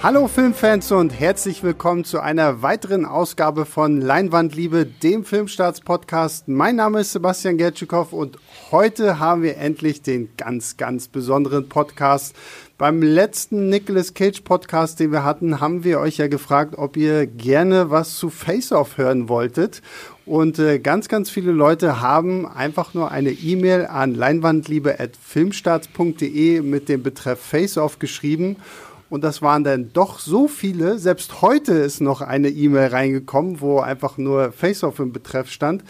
Hallo Filmfans und herzlich willkommen zu einer weiteren Ausgabe von Leinwandliebe, dem Filmstarts-Podcast. Mein Name ist Sebastian Gertschikow und heute haben wir endlich den ganz, ganz besonderen Podcast. Beim letzten Nicolas Cage Podcast, den wir hatten, haben wir euch ja gefragt, ob ihr gerne was zu Face Off hören wolltet. Und äh, ganz, ganz viele Leute haben einfach nur eine E-Mail an leinwandliebe.filmstarts.de mit dem Betreff Face Off geschrieben. Und das waren dann doch so viele. Selbst heute ist noch eine E-Mail reingekommen, wo einfach nur Face-Off im Betreff stand,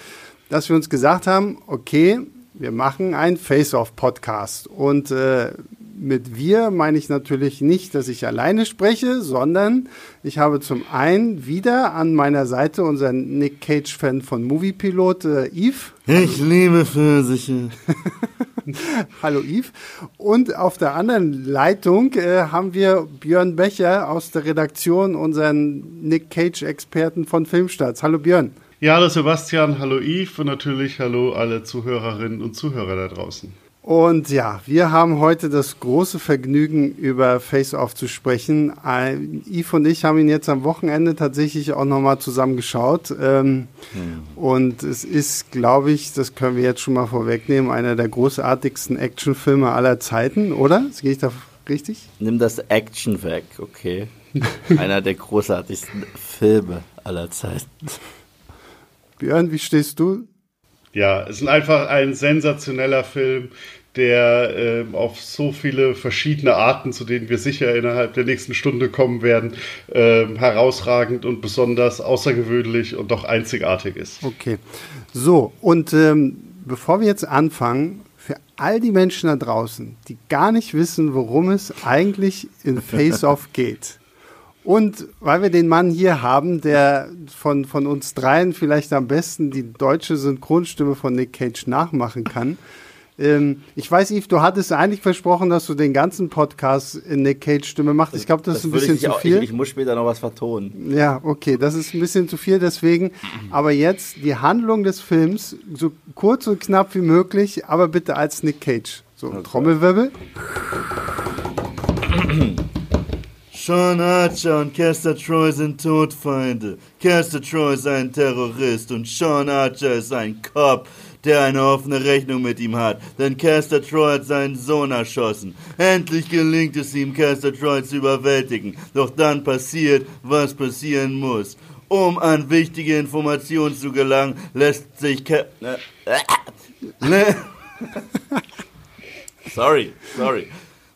dass wir uns gesagt haben, okay, wir machen einen Face-Off-Podcast. Und äh, mit wir meine ich natürlich nicht, dass ich alleine spreche, sondern ich habe zum einen wieder an meiner Seite unseren Nick Cage-Fan von Moviepilot, äh, Yves. Ich liebe Pfirsiche. Hallo Yves. Und auf der anderen Leitung äh, haben wir Björn Becher aus der Redaktion, unseren Nick Cage-Experten von Filmstarts. Hallo Björn. Ja, hallo Sebastian, hallo Yves und natürlich hallo alle Zuhörerinnen und Zuhörer da draußen. Und ja, wir haben heute das große Vergnügen, über Face Off zu sprechen. Yves und ich haben ihn jetzt am Wochenende tatsächlich auch nochmal zusammen geschaut. Ähm, hm. Und es ist, glaube ich, das können wir jetzt schon mal vorwegnehmen, einer der großartigsten Actionfilme aller Zeiten, oder? Gehe ich da richtig? Nimm das Action weg, okay. einer der großartigsten Filme aller Zeiten. Björn, wie stehst du? Ja, es ist einfach ein sensationeller Film, der äh, auf so viele verschiedene Arten, zu denen wir sicher innerhalb der nächsten Stunde kommen werden, äh, herausragend und besonders außergewöhnlich und doch einzigartig ist. Okay. So, und ähm, bevor wir jetzt anfangen, für all die Menschen da draußen, die gar nicht wissen, worum es eigentlich in Face Off geht. Und weil wir den Mann hier haben, der von, von uns dreien vielleicht am besten die deutsche Synchronstimme von Nick Cage nachmachen kann, ähm, ich weiß, Yves, du hattest eigentlich versprochen, dass du den ganzen Podcast in Nick Cage Stimme machst. Ich glaube, das, das, ist ein bisschen zu viel. Ich, ich, muss später noch was vertonen. Ja, okay, das ist ein bisschen zu viel, deswegen. Aber jetzt die Handlung des Films, so kurz und knapp wie möglich, aber bitte als Nick Cage. So, okay. Trommelwirbel. Sean Archer und Caster Troy sind Todfeinde. Caster Troy ist ein Terrorist und Sean Archer ist ein Cop der eine offene Rechnung mit ihm hat, denn Caster Troy hat seinen Sohn erschossen. Endlich gelingt es ihm, Caster Troy zu überwältigen. Doch dann passiert, was passieren muss. Um an wichtige Informationen zu gelangen, lässt sich Ca äh, Sorry, sorry.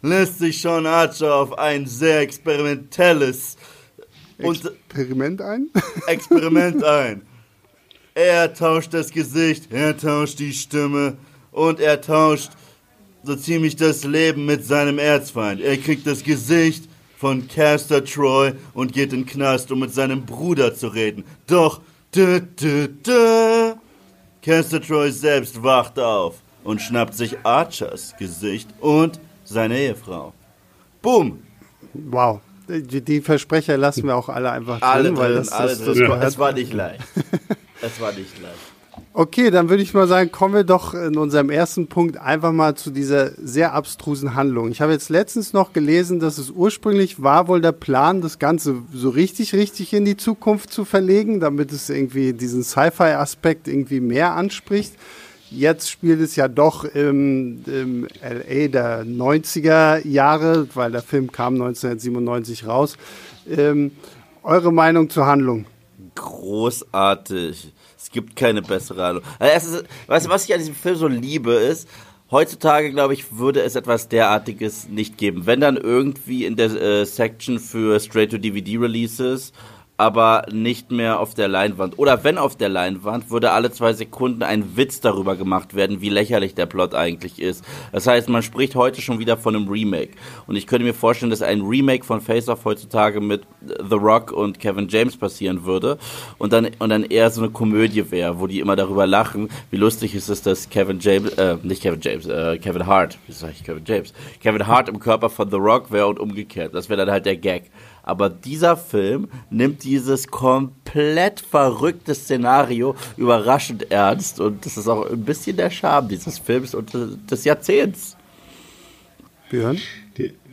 Lässt sich Sean Archer auf ein sehr experimentelles Experiment ein? Experiment ein. Er tauscht das Gesicht, er tauscht die Stimme und er tauscht so ziemlich das Leben mit seinem Erzfeind. Er kriegt das Gesicht von Caster Troy und geht in den Knast, um mit seinem Bruder zu reden. Doch, dü, dü, dü, Caster Troy selbst wacht auf und schnappt sich Archers Gesicht und seine Ehefrau. Boom! Wow. Die, Versprecher lassen wir auch alle einfach drin, alle weil das, das, das, das, das war nicht leicht. Es war nicht leicht. Okay, dann würde ich mal sagen, kommen wir doch in unserem ersten Punkt einfach mal zu dieser sehr abstrusen Handlung. Ich habe jetzt letztens noch gelesen, dass es ursprünglich war wohl der Plan, das Ganze so richtig, richtig in die Zukunft zu verlegen, damit es irgendwie diesen Sci-Fi-Aspekt irgendwie mehr anspricht. Jetzt spielt es ja doch im, im LA der 90er Jahre, weil der Film kam 1997 raus. Ähm, eure Meinung zur Handlung? Großartig. Es gibt keine bessere Handlung. Also ist, weißt du, was ich an diesem Film so liebe, ist, heutzutage, glaube ich, würde es etwas derartiges nicht geben. Wenn dann irgendwie in der äh, Section für Straight-to-DVD-Releases aber nicht mehr auf der Leinwand. Oder wenn auf der Leinwand, würde alle zwei Sekunden ein Witz darüber gemacht werden, wie lächerlich der Plot eigentlich ist. Das heißt, man spricht heute schon wieder von einem Remake. Und ich könnte mir vorstellen, dass ein Remake von Face Off heutzutage mit The Rock und Kevin James passieren würde. Und dann, und dann eher so eine Komödie wäre, wo die immer darüber lachen, wie lustig ist es, dass Kevin James, äh, nicht Kevin James, äh, Kevin Hart, wie sage ich Kevin James? Kevin Hart im Körper von The Rock wäre und umgekehrt. Das wäre dann halt der Gag. Aber dieser Film nimmt dieses komplett verrückte Szenario überraschend ernst und das ist auch ein bisschen der Charme dieses Films und des Jahrzehnts. Björn?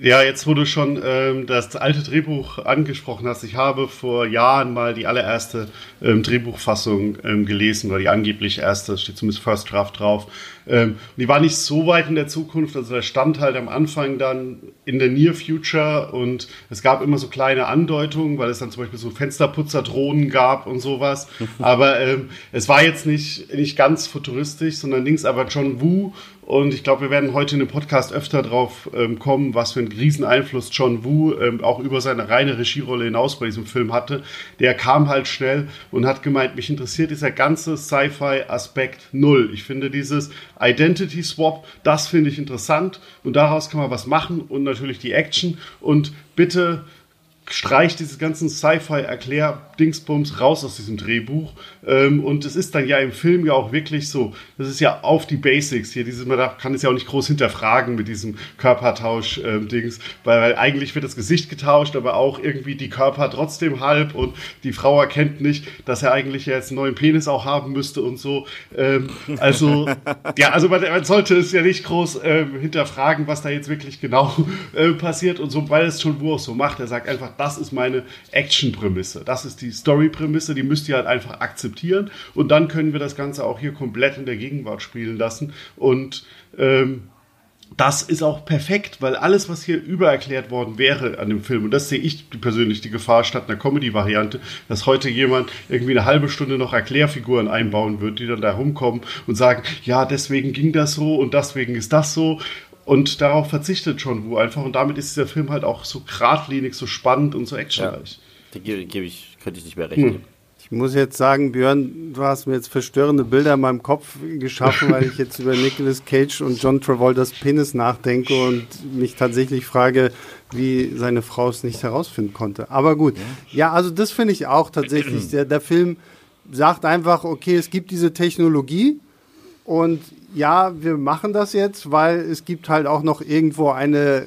Ja, jetzt wo du schon ähm, das alte Drehbuch angesprochen hast, ich habe vor Jahren mal die allererste ähm, Drehbuchfassung ähm, gelesen, oder die angeblich erste, steht zumindest First Draft drauf. Ähm, die war nicht so weit in der Zukunft, also da stand halt am Anfang dann in der Near Future und es gab immer so kleine Andeutungen, weil es dann zum Beispiel so Fensterputzerdrohnen gab und sowas. aber ähm, es war jetzt nicht, nicht ganz futuristisch, sondern links aber John Woo und ich glaube, wir werden heute in dem Podcast öfter drauf ähm, kommen, was für einen Rieseneinfluss John Woo ähm, auch über seine reine Regierolle hinaus bei diesem Film hatte. Der kam halt schnell und hat gemeint, mich interessiert dieser ganze Sci-Fi-Aspekt null. Ich finde dieses Identity Swap, das finde ich interessant und daraus kann man was machen und natürlich die Action und bitte streicht diese ganzen Sci-Fi-Erklär-Dingsbums raus aus diesem Drehbuch. Ähm, und es ist dann ja im Film ja auch wirklich so, das ist ja auf die Basics hier. Dieses, man kann es ja auch nicht groß hinterfragen mit diesem Körpertausch-Dings, ähm, weil, weil, eigentlich wird das Gesicht getauscht, aber auch irgendwie die Körper trotzdem halb und die Frau erkennt nicht, dass er eigentlich jetzt einen neuen Penis auch haben müsste und so. Ähm, also, ja, also man, man, sollte es ja nicht groß ähm, hinterfragen, was da jetzt wirklich genau äh, passiert und so, weil es schon Wu auch so macht. Er sagt einfach, das ist meine Action-Prämisse. Das ist die Story-Prämisse, die müsst ihr halt einfach akzeptieren. Und dann können wir das Ganze auch hier komplett in der Gegenwart spielen lassen. Und ähm, das ist auch perfekt, weil alles, was hier übererklärt worden wäre an dem Film, und das sehe ich persönlich die Gefahr statt einer Comedy-Variante, dass heute jemand irgendwie eine halbe Stunde noch Erklärfiguren einbauen wird, die dann da rumkommen und sagen, ja, deswegen ging das so und deswegen ist das so. Und darauf verzichtet John Woo einfach. Und damit ist dieser Film halt auch so geradlinig, so spannend und so actionreich. Ja, gebe geb ich, könnte ich nicht mehr recht hm. Ich muss jetzt sagen, Björn, du hast mir jetzt verstörende Bilder in meinem Kopf geschaffen, weil ich jetzt über Nicolas Cage und John Travoltas Penis nachdenke und mich tatsächlich frage, wie seine Frau es nicht herausfinden konnte. Aber gut. Ja, also das finde ich auch tatsächlich. Der, der Film sagt einfach, okay, es gibt diese Technologie und ja, wir machen das jetzt, weil es gibt halt auch noch irgendwo eine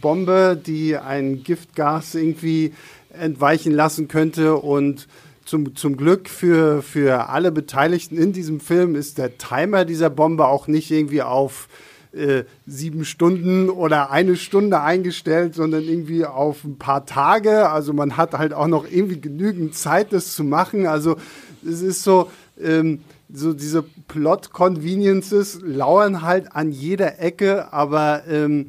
Bombe, die ein Giftgas irgendwie entweichen lassen könnte und zum, zum Glück für, für alle Beteiligten in diesem Film ist der Timer dieser Bombe auch nicht irgendwie auf äh, sieben Stunden oder eine Stunde eingestellt, sondern irgendwie auf ein paar Tage. Also man hat halt auch noch irgendwie genügend Zeit, das zu machen. Also es ist so, ähm, so diese Plot-Conveniences lauern halt an jeder Ecke, aber ähm,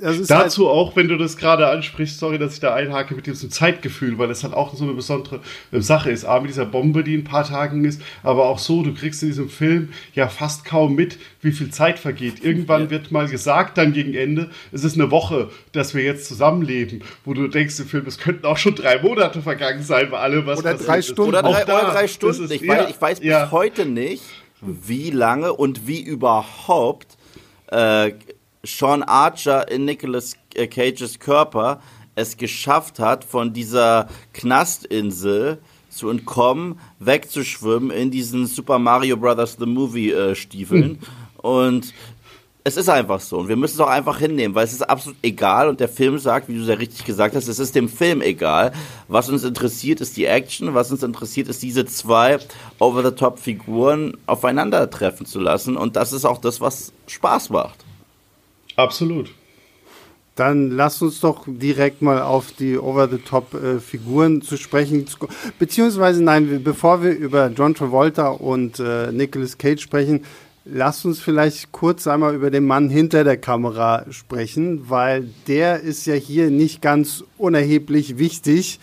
Dazu halt auch, wenn du das gerade ansprichst, sorry, dass ich da einhake mit diesem Zeitgefühl, weil das halt auch so eine besondere äh, Sache ist. A, mit dieser Bombe, die in ein paar Tagen ist, aber auch so, du kriegst in diesem Film ja fast kaum mit, wie viel Zeit vergeht. Irgendwann ja. wird mal gesagt, dann gegen Ende, es ist eine Woche, dass wir jetzt zusammenleben, wo du denkst im Film, es könnten auch schon drei Monate vergangen sein, weil alle was Oder drei Stunden. Oder drei, da, oder drei Stunden. Ist, ich, ja, weiß, ich weiß bis heute nicht, wie lange und wie überhaupt äh, Sean Archer in Nicolas äh, Cages Körper es geschafft hat, von dieser Knastinsel zu entkommen, wegzuschwimmen in diesen Super Mario Brothers The Movie äh, Stiefeln. Mhm. Und es ist einfach so. Und wir müssen es auch einfach hinnehmen, weil es ist absolut egal. Und der Film sagt, wie du sehr richtig gesagt hast, es ist dem Film egal. Was uns interessiert, ist die Action. Was uns interessiert, ist diese zwei Over-the-Top-Figuren aufeinandertreffen zu lassen. Und das ist auch das, was Spaß macht. Absolut. Dann lass uns doch direkt mal auf die Over-the-Top-Figuren zu sprechen. Beziehungsweise, nein, bevor wir über John Travolta und äh, Nicolas Cage sprechen, lass uns vielleicht kurz einmal über den Mann hinter der Kamera sprechen, weil der ist ja hier nicht ganz unerheblich wichtig.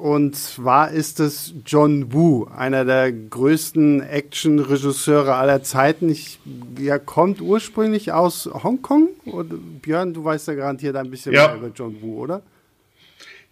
Und zwar ist es John Woo, einer der größten Action-Regisseure aller Zeiten. Ich, er kommt ursprünglich aus Hongkong. Und Björn, du weißt ja garantiert ein bisschen ja. mehr über John Woo, oder?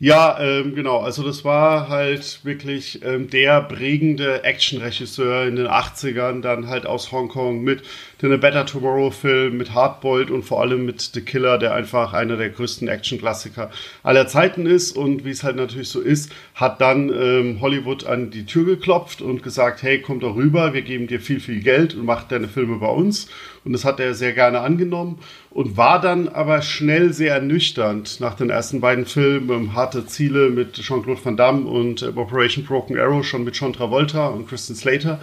Ja, ähm, genau. Also das war halt wirklich ähm, der prägende Action-Regisseur in den 80ern, dann halt aus Hongkong mit den A Better Tomorrow-Film, mit Hardboiled und vor allem mit The Killer, der einfach einer der größten Action-Klassiker aller Zeiten ist. Und wie es halt natürlich so ist, hat dann ähm, Hollywood an die Tür geklopft und gesagt, hey, komm doch rüber, wir geben dir viel, viel Geld und mach deine Filme bei uns. Und das hat er sehr gerne angenommen und war dann aber schnell sehr ernüchternd nach den ersten beiden Filmen, Harte Ziele mit Jean-Claude Van Damme und äh, Operation Broken Arrow schon mit John Travolta und Kristen Slater.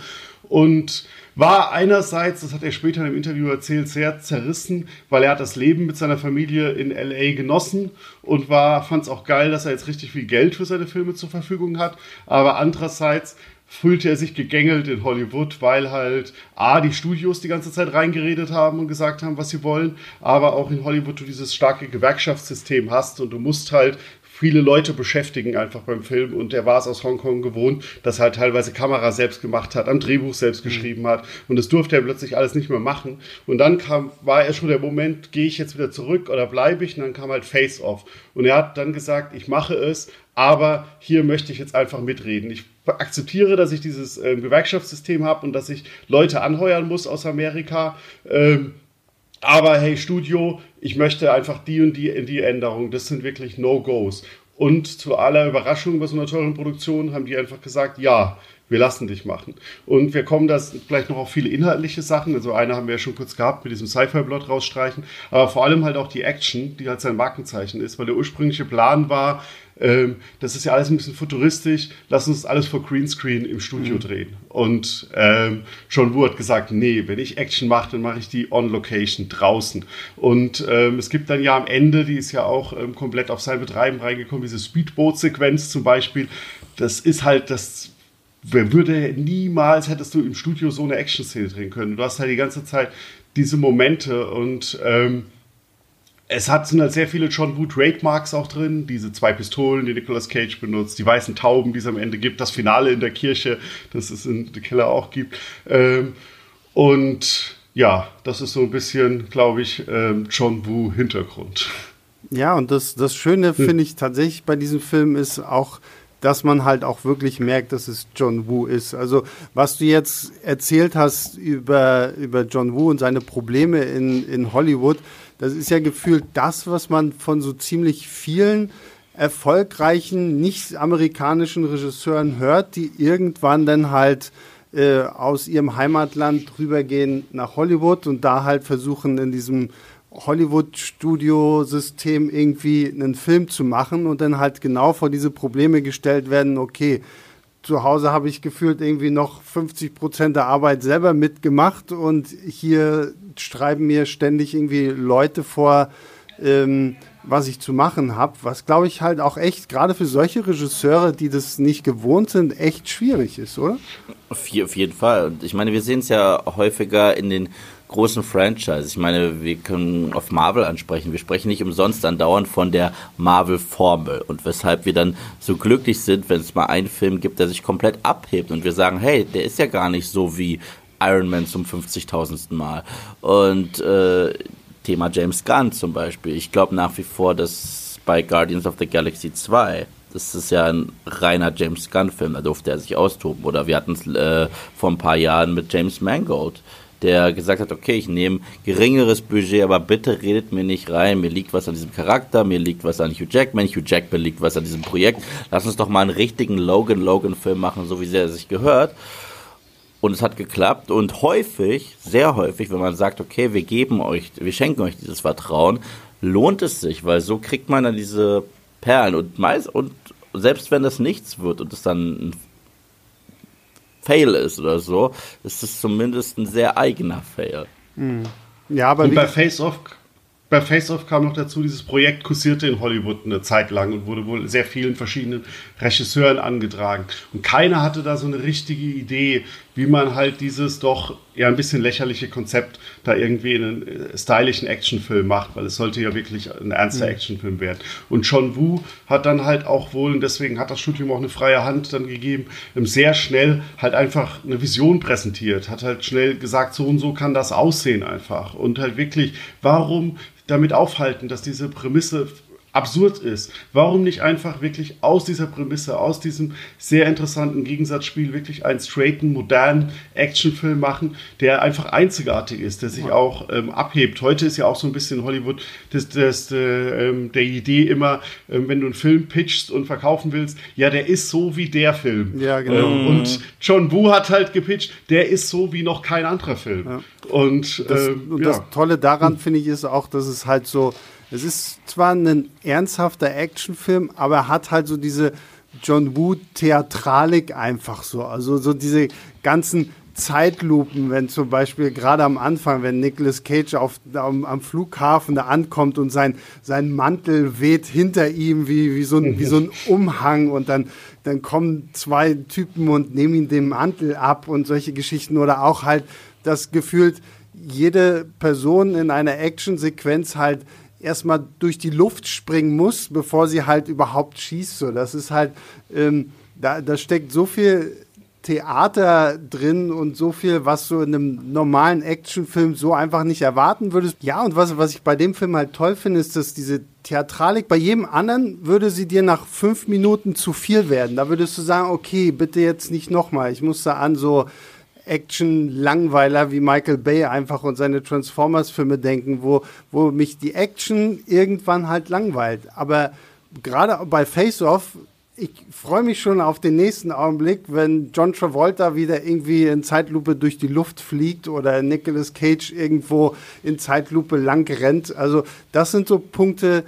Und war einerseits, das hat er später in einem Interview erzählt, sehr zerrissen, weil er hat das Leben mit seiner Familie in LA genossen und war, fand es auch geil, dass er jetzt richtig viel Geld für seine Filme zur Verfügung hat. Aber andererseits fühlte er sich gegängelt in Hollywood, weil halt A, die Studios die ganze Zeit reingeredet haben und gesagt haben, was sie wollen, aber auch in Hollywood du dieses starke Gewerkschaftssystem hast und du musst halt viele Leute beschäftigen einfach beim Film und er war es aus Hongkong gewohnt, dass er halt teilweise Kamera selbst gemacht hat, am Drehbuch selbst mhm. geschrieben hat und das durfte er plötzlich alles nicht mehr machen und dann kam, war er schon der Moment, gehe ich jetzt wieder zurück oder bleibe ich und dann kam halt Face Off und er hat dann gesagt, ich mache es, aber hier möchte ich jetzt einfach mitreden. Ich akzeptiere, dass ich dieses äh, Gewerkschaftssystem habe und dass ich Leute anheuern muss aus Amerika. Ähm, aber hey, Studio, ich möchte einfach die und die die Änderung. Das sind wirklich No-Gos. Und zu aller Überraschung bei so einer teuren Produktion haben die einfach gesagt, ja, wir lassen dich machen. Und wir kommen da vielleicht noch auf viele inhaltliche Sachen. Also eine haben wir ja schon kurz gehabt mit diesem Sci-Fi-Plot rausstreichen. Aber vor allem halt auch die Action, die halt sein Markenzeichen ist. Weil der ursprüngliche Plan war, ähm, das ist ja alles ein bisschen futuristisch, lass uns alles vor Greenscreen im Studio mhm. drehen. Und ähm, John Woo hat gesagt, nee, wenn ich Action mache, dann mache ich die on Location draußen. Und ähm, es gibt dann ja am Ende, die ist ja auch ähm, komplett auf sein Betreiben reingekommen, diese Speedboat-Sequenz zum Beispiel. Das ist halt das wer würde niemals hättest du im Studio so eine Action-Szene drehen können. Du hast halt die ganze Zeit diese Momente und ähm, es hat, sind halt sehr viele John Woo Trademarks auch drin. Diese zwei Pistolen, die Nicolas Cage benutzt, die weißen Tauben, die es am Ende gibt, das Finale in der Kirche, das es in The Killer auch gibt. Ähm, und ja, das ist so ein bisschen, glaube ich, ähm, John Woo Hintergrund. Ja, und das, das Schöne hm. finde ich tatsächlich bei diesem Film ist auch, dass man halt auch wirklich merkt, dass es John Woo ist. Also was du jetzt erzählt hast über, über John Woo und seine Probleme in, in Hollywood, das ist ja gefühlt das, was man von so ziemlich vielen erfolgreichen nicht-amerikanischen Regisseuren hört, die irgendwann dann halt äh, aus ihrem Heimatland rübergehen nach Hollywood und da halt versuchen in diesem Hollywood-Studio-System irgendwie einen Film zu machen und dann halt genau vor diese Probleme gestellt werden, okay, zu Hause habe ich gefühlt irgendwie noch 50 Prozent der Arbeit selber mitgemacht und hier schreiben mir ständig irgendwie Leute vor, ähm, was ich zu machen habe, was glaube ich halt auch echt, gerade für solche Regisseure, die das nicht gewohnt sind, echt schwierig ist, oder? Auf, jeden Fall. Und ich meine, wir sehen es ja häufiger in den großen Franchise. Ich meine, wir können auf Marvel ansprechen. Wir sprechen nicht umsonst andauernd von der Marvel-Formel und weshalb wir dann so glücklich sind, wenn es mal einen Film gibt, der sich komplett abhebt und wir sagen, hey, der ist ja gar nicht so wie Iron Man zum 50.000. Mal. Und äh, Thema James Gunn zum Beispiel. Ich glaube nach wie vor, dass bei Guardians of the Galaxy 2 das ist ja ein reiner James Gunn-Film, da durfte er sich austoben. Oder wir hatten es äh, vor ein paar Jahren mit James Mangold der gesagt hat, okay, ich nehme geringeres Budget, aber bitte redet mir nicht rein, mir liegt was an diesem Charakter, mir liegt was an Hugh Jackman, Hugh Jackman liegt was an diesem Projekt, lass uns doch mal einen richtigen Logan-Logan-Film machen, so wie er sich gehört. Und es hat geklappt. Und häufig, sehr häufig, wenn man sagt, okay, wir geben euch, wir schenken euch dieses Vertrauen, lohnt es sich, weil so kriegt man dann diese Perlen. Und meist, und selbst wenn das nichts wird und es dann ein Fail ist oder so, ist es zumindest ein sehr eigener Fail. Mhm. Ja, aber und bei Face Off bei Face Off kam noch dazu, dieses Projekt kursierte in Hollywood eine Zeit lang und wurde wohl sehr vielen verschiedenen Regisseuren angetragen. Und keiner hatte da so eine richtige Idee, wie man halt dieses doch ja ein bisschen lächerliche Konzept da irgendwie in einen äh, stylischen Actionfilm macht, weil es sollte ja wirklich ein ernster mhm. Actionfilm werden. Und John Woo hat dann halt auch wohl, und deswegen hat das Studium auch eine freie Hand dann gegeben, sehr schnell halt einfach eine Vision präsentiert, hat halt schnell gesagt, so und so kann das aussehen einfach. Und halt wirklich, warum damit aufhalten, dass diese Prämisse absurd ist. Warum nicht einfach wirklich aus dieser Prämisse, aus diesem sehr interessanten Gegensatzspiel wirklich einen straighten, modernen Actionfilm machen, der einfach einzigartig ist, der sich auch ähm, abhebt. Heute ist ja auch so ein bisschen Hollywood das, das, äh, ähm, der Idee immer, äh, wenn du einen Film pitchst und verkaufen willst, ja, der ist so wie der Film. Ja, genau. Ähm, und John Woo hat halt gepitcht, der ist so wie noch kein anderer Film. Ja. Und, das, ähm, und das Tolle daran, finde ich, ist auch, dass es halt so es ist zwar ein ernsthafter Actionfilm, aber er hat halt so diese John Woo Theatralik einfach so. Also so diese ganzen Zeitlupen, wenn zum Beispiel gerade am Anfang, wenn Nicolas Cage auf, am, am, Flughafen da ankommt und sein, sein Mantel weht hinter ihm wie, wie, so ein, wie so ein Umhang und dann, dann kommen zwei Typen und nehmen ihn den Mantel ab und solche Geschichten oder auch halt das gefühlt jede Person in einer Actionsequenz halt erstmal durch die Luft springen muss, bevor sie halt überhaupt schießt. So, das ist halt, ähm, da, da steckt so viel Theater drin und so viel, was du in einem normalen Actionfilm so einfach nicht erwarten würdest. Ja, und was, was ich bei dem Film halt toll finde, ist, dass diese Theatralik, bei jedem anderen würde sie dir nach fünf Minuten zu viel werden. Da würdest du sagen, okay, bitte jetzt nicht nochmal. Ich muss da an so Action-Langweiler wie Michael Bay einfach und seine Transformers-Filme denken, wo, wo mich die Action irgendwann halt langweilt. Aber gerade bei Face Off ich freue mich schon auf den nächsten Augenblick, wenn John Travolta wieder irgendwie in Zeitlupe durch die Luft fliegt oder Nicolas Cage irgendwo in Zeitlupe lang rennt. Also das sind so Punkte,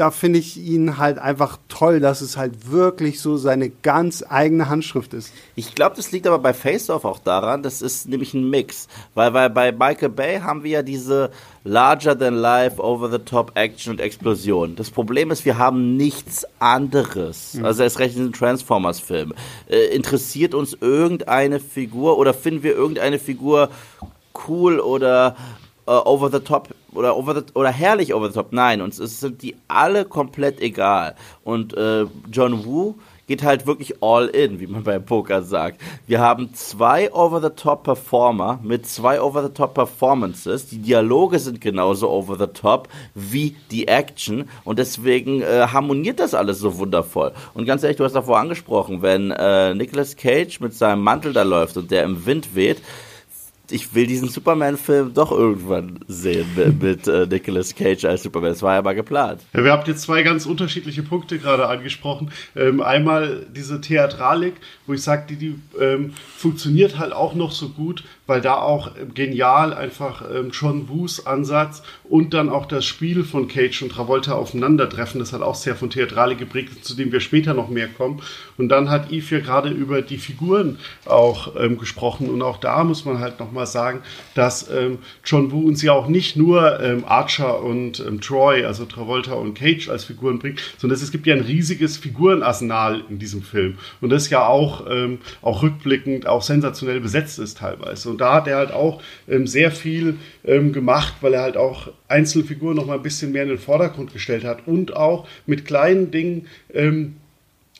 da finde ich ihn halt einfach toll, dass es halt wirklich so seine ganz eigene Handschrift ist. Ich glaube, das liegt aber bei Face Off auch daran, das ist nämlich ein Mix. Weil, weil bei Michael Bay haben wir ja diese larger than life, over the top Action und Explosion. Das Problem ist, wir haben nichts anderes. Mhm. Also erst recht in den Transformers-Film. Äh, interessiert uns irgendeine Figur oder finden wir irgendeine Figur cool oder uh, over the top oder over the, oder herrlich over the top. Nein, uns sind die alle komplett egal. Und äh, John Woo geht halt wirklich all in, wie man beim Poker sagt. Wir haben zwei over-the-top Performer mit zwei over-the-top Performances. Die Dialoge sind genauso over-the-top wie die Action und deswegen äh, harmoniert das alles so wundervoll. Und ganz ehrlich, du hast davor angesprochen, wenn äh, Nicolas Cage mit seinem Mantel da läuft und der im Wind weht, ich will diesen Superman-Film doch irgendwann sehen mit, mit äh, Nicolas Cage als Superman. Das war ja mal geplant. Ja, wir haben jetzt zwei ganz unterschiedliche Punkte gerade angesprochen. Ähm, einmal diese Theatralik, wo ich sage, die, die ähm, funktioniert halt auch noch so gut, weil da auch genial einfach ähm, John Woos Ansatz und dann auch das Spiel von Cage und Travolta aufeinandertreffen. Das hat auch sehr von Theatralik geprägt, zu dem wir später noch mehr kommen. Und dann hat Yves ja gerade über die Figuren auch ähm, gesprochen. Und auch da muss man halt nochmal sagen, dass ähm, John Woo uns ja auch nicht nur ähm, Archer und ähm, Troy, also Travolta und Cage als Figuren bringt, sondern es gibt ja ein riesiges Figurenarsenal in diesem Film. Und das ja auch, ähm, auch rückblickend auch sensationell besetzt ist teilweise. Und da hat er halt auch ähm, sehr viel ähm, gemacht, weil er halt auch einzelne Figuren noch mal ein bisschen mehr in den Vordergrund gestellt hat und auch mit kleinen Dingen ähm,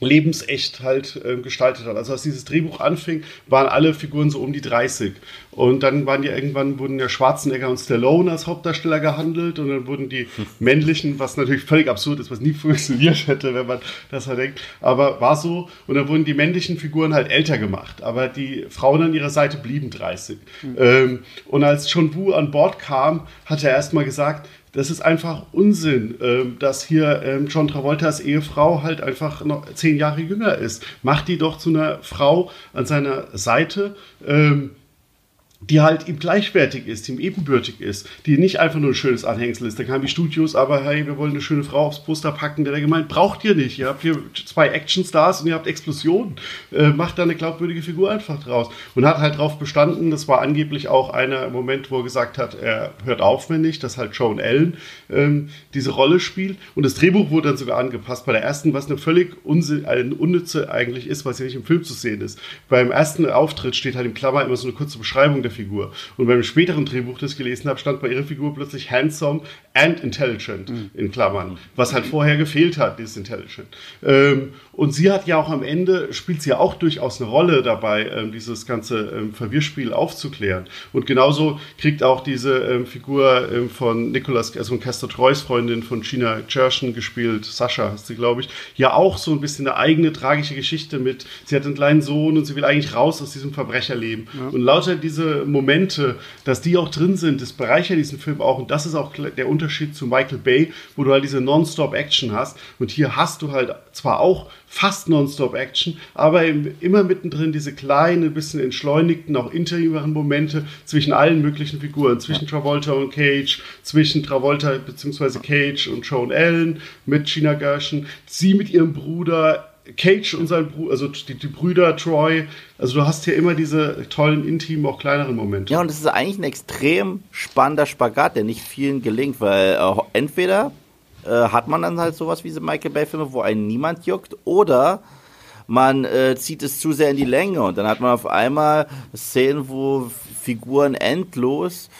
lebensecht halt äh, gestaltet hat. Also als dieses Drehbuch anfing, waren alle Figuren so um die 30. Und dann waren ja irgendwann wurden ja Schwarzenegger und Stallone als Hauptdarsteller gehandelt und dann wurden die männlichen, was natürlich völlig absurd ist, was nie funktioniert hätte, wenn man das halt denkt, aber war so. Und dann wurden die männlichen Figuren halt älter gemacht, aber die Frauen an ihrer Seite blieben 30. Mhm. Ähm, und als John Wu an Bord kam, hat er erstmal gesagt, das ist einfach Unsinn, ähm, dass hier ähm, John Travoltas Ehefrau halt einfach noch zehn Jahre jünger ist. Macht die doch zu einer Frau an seiner Seite. Ähm, die halt ihm gleichwertig ist, ihm ebenbürtig ist, die nicht einfach nur ein schönes Anhängsel ist. Da kamen die Studios, aber hey, wir wollen eine schöne Frau aufs Poster packen. Der hat gemeint, braucht ihr nicht. Ihr habt hier zwei Actionstars und ihr habt Explosionen. Äh, macht da eine glaubwürdige Figur einfach draus. Und hat halt darauf bestanden, das war angeblich auch einer Moment, wo er gesagt hat, er hört auf, wenn nicht, dass halt Joan Allen ähm, diese Rolle spielt. Und das Drehbuch wurde dann sogar angepasst. Bei der ersten, was eine völlig Unsinn, eine unnütze eigentlich ist, was ja nicht im Film zu sehen ist. Beim ersten Auftritt steht halt im Klammer immer so eine kurze Beschreibung der der Figur. Und beim späteren Drehbuch, das ich gelesen habe, stand bei ihrer Figur plötzlich handsome and intelligent mhm. in Klammern, was halt vorher gefehlt hat, dieses intelligent. Ähm, und sie hat ja auch am Ende, spielt sie ja auch durchaus eine Rolle dabei, ähm, dieses ganze ähm, Verwirrspiel aufzuklären. Und genauso kriegt auch diese Figur von Nicolas, also von Castor Treus Freundin von Gina Cherschen gespielt, Sascha heißt sie, glaube ich, ja auch so ein bisschen eine eigene tragische Geschichte mit, sie hat einen kleinen Sohn und sie will eigentlich raus aus diesem Verbrecherleben. Ja. Und lauter diese Momente, dass die auch drin sind, das bereichert diesen Film auch. Und das ist auch der Unterschied zu Michael Bay, wo du halt diese Non-Stop-Action hast. Und hier hast du halt zwar auch fast Non-Stop-Action, aber immer mittendrin diese kleinen, bisschen entschleunigten, auch intimeren Momente zwischen allen möglichen Figuren, zwischen Travolta und Cage, zwischen Travolta bzw. Cage und Joan Allen mit Gina Gershon, sie mit ihrem Bruder Cage und sein Bruder, also die, die, Brüder Troy. Also du hast hier immer diese tollen, intimen, auch kleineren Momente. Ja, und es ist eigentlich ein extrem spannender Spagat, der nicht vielen gelingt, weil äh, entweder äh, hat man dann halt sowas wie diese Michael Bay-Filme, wo einen niemand juckt, oder man äh, zieht es zu sehr in die Länge und dann hat man auf einmal Szenen, wo Figuren endlos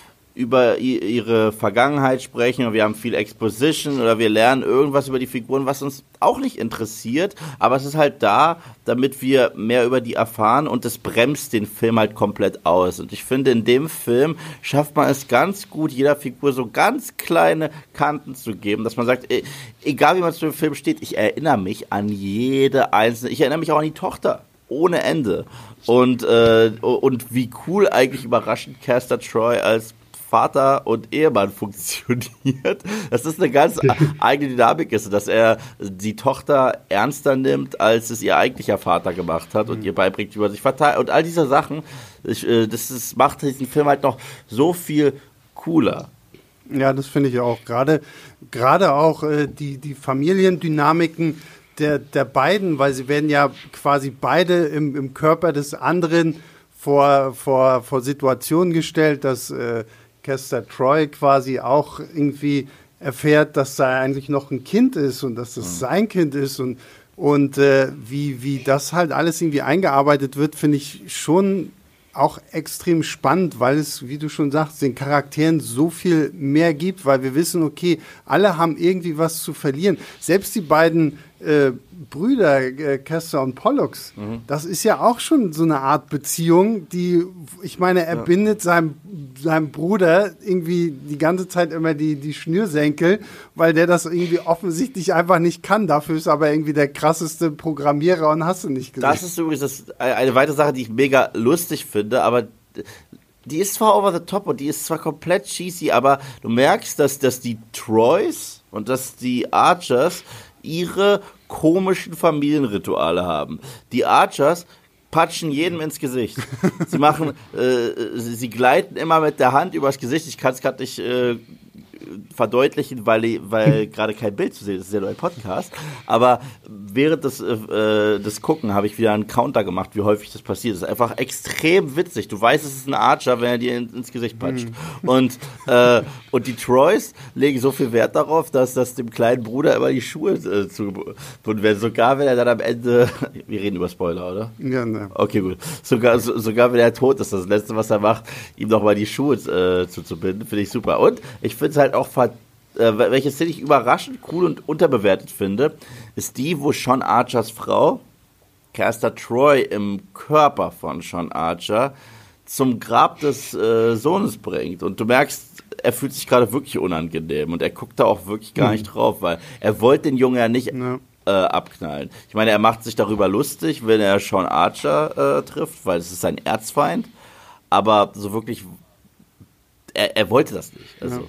über ihre Vergangenheit sprechen und wir haben viel Exposition oder wir lernen irgendwas über die Figuren, was uns auch nicht interessiert, aber es ist halt da, damit wir mehr über die erfahren und es bremst den Film halt komplett aus. Und ich finde, in dem Film schafft man es ganz gut, jeder Figur so ganz kleine Kanten zu geben, dass man sagt, e-, egal wie man zu dem Film steht, ich erinnere mich an jede einzelne, ich erinnere mich auch an die Tochter ohne Ende. Und, äh, und wie cool eigentlich überraschend Caster Troy als Vater und Ehemann funktioniert. Das ist eine ganz eigene Dynamik ist, dass er die Tochter ernster nimmt, als es ihr eigentlicher Vater gemacht hat und ihr beibringt, wie man sich verteilt und all diese Sachen. Ich, äh, das ist, macht diesen Film halt noch so viel cooler. Ja, das finde ich auch. Gerade, gerade auch äh, die, die Familiendynamiken der, der beiden, weil sie werden ja quasi beide im, im Körper des anderen vor, vor, vor Situationen gestellt, dass äh, Kester Troy quasi auch irgendwie erfährt, dass da eigentlich noch ein Kind ist und dass das mhm. sein Kind ist und, und äh, wie, wie das halt alles irgendwie eingearbeitet wird, finde ich schon auch extrem spannend, weil es, wie du schon sagst, den Charakteren so viel mehr gibt, weil wir wissen, okay, alle haben irgendwie was zu verlieren. Selbst die beiden äh, Brüder, äh, Kester und Pollux, mhm. das ist ja auch schon so eine Art Beziehung, die, ich meine, er ja. bindet seinem, seinem Bruder irgendwie die ganze Zeit immer die, die Schnürsenkel, weil der das irgendwie offensichtlich einfach nicht kann. Dafür ist aber irgendwie der krasseste Programmierer und hast du nicht gesehen. Das ist übrigens das, eine weitere Sache, die ich mega lustig finde, aber die ist zwar over the top und die ist zwar komplett cheesy, aber du merkst, dass, dass die Troys und dass die Archers ihre komischen Familienrituale haben. Die Archers patschen jedem ins Gesicht. Sie machen, äh, sie gleiten immer mit der Hand übers Gesicht. Ich kann es gerade nicht äh, verdeutlichen, weil, weil gerade kein Bild zu sehen ist, das ist ja nur ein Podcast. Aber während des, äh, des Gucken habe ich wieder einen Counter gemacht, wie häufig das passiert. Das ist einfach extrem witzig. Du weißt, es ist ein Archer, wenn er dir in, ins Gesicht patscht. Mhm. Und, äh, und die Troys legen so viel Wert darauf, dass das dem kleinen Bruder immer die Schuhe äh, zugebunden werden. Sogar wenn er dann am Ende, wir reden über Spoiler, oder? Ja, ne. Okay, gut. Sogar, so, sogar wenn er tot ist, das Letzte, was er macht, ihm nochmal die Schuhe äh, zuzubinden, finde ich super. Und ich finde es halt auch verdammt äh, welche Szene ich überraschend cool und unterbewertet finde, ist die, wo Sean Archers Frau, Caster Troy, im Körper von Sean Archer zum Grab des äh, Sohnes bringt. Und du merkst, er fühlt sich gerade wirklich unangenehm und er guckt da auch wirklich gar mhm. nicht drauf, weil er wollte den Jungen ja nicht ja. Äh, abknallen. Ich meine, er macht sich darüber lustig, wenn er Sean Archer äh, trifft, weil es ist sein Erzfeind. Aber so wirklich, er, er wollte das nicht. Also. Ja.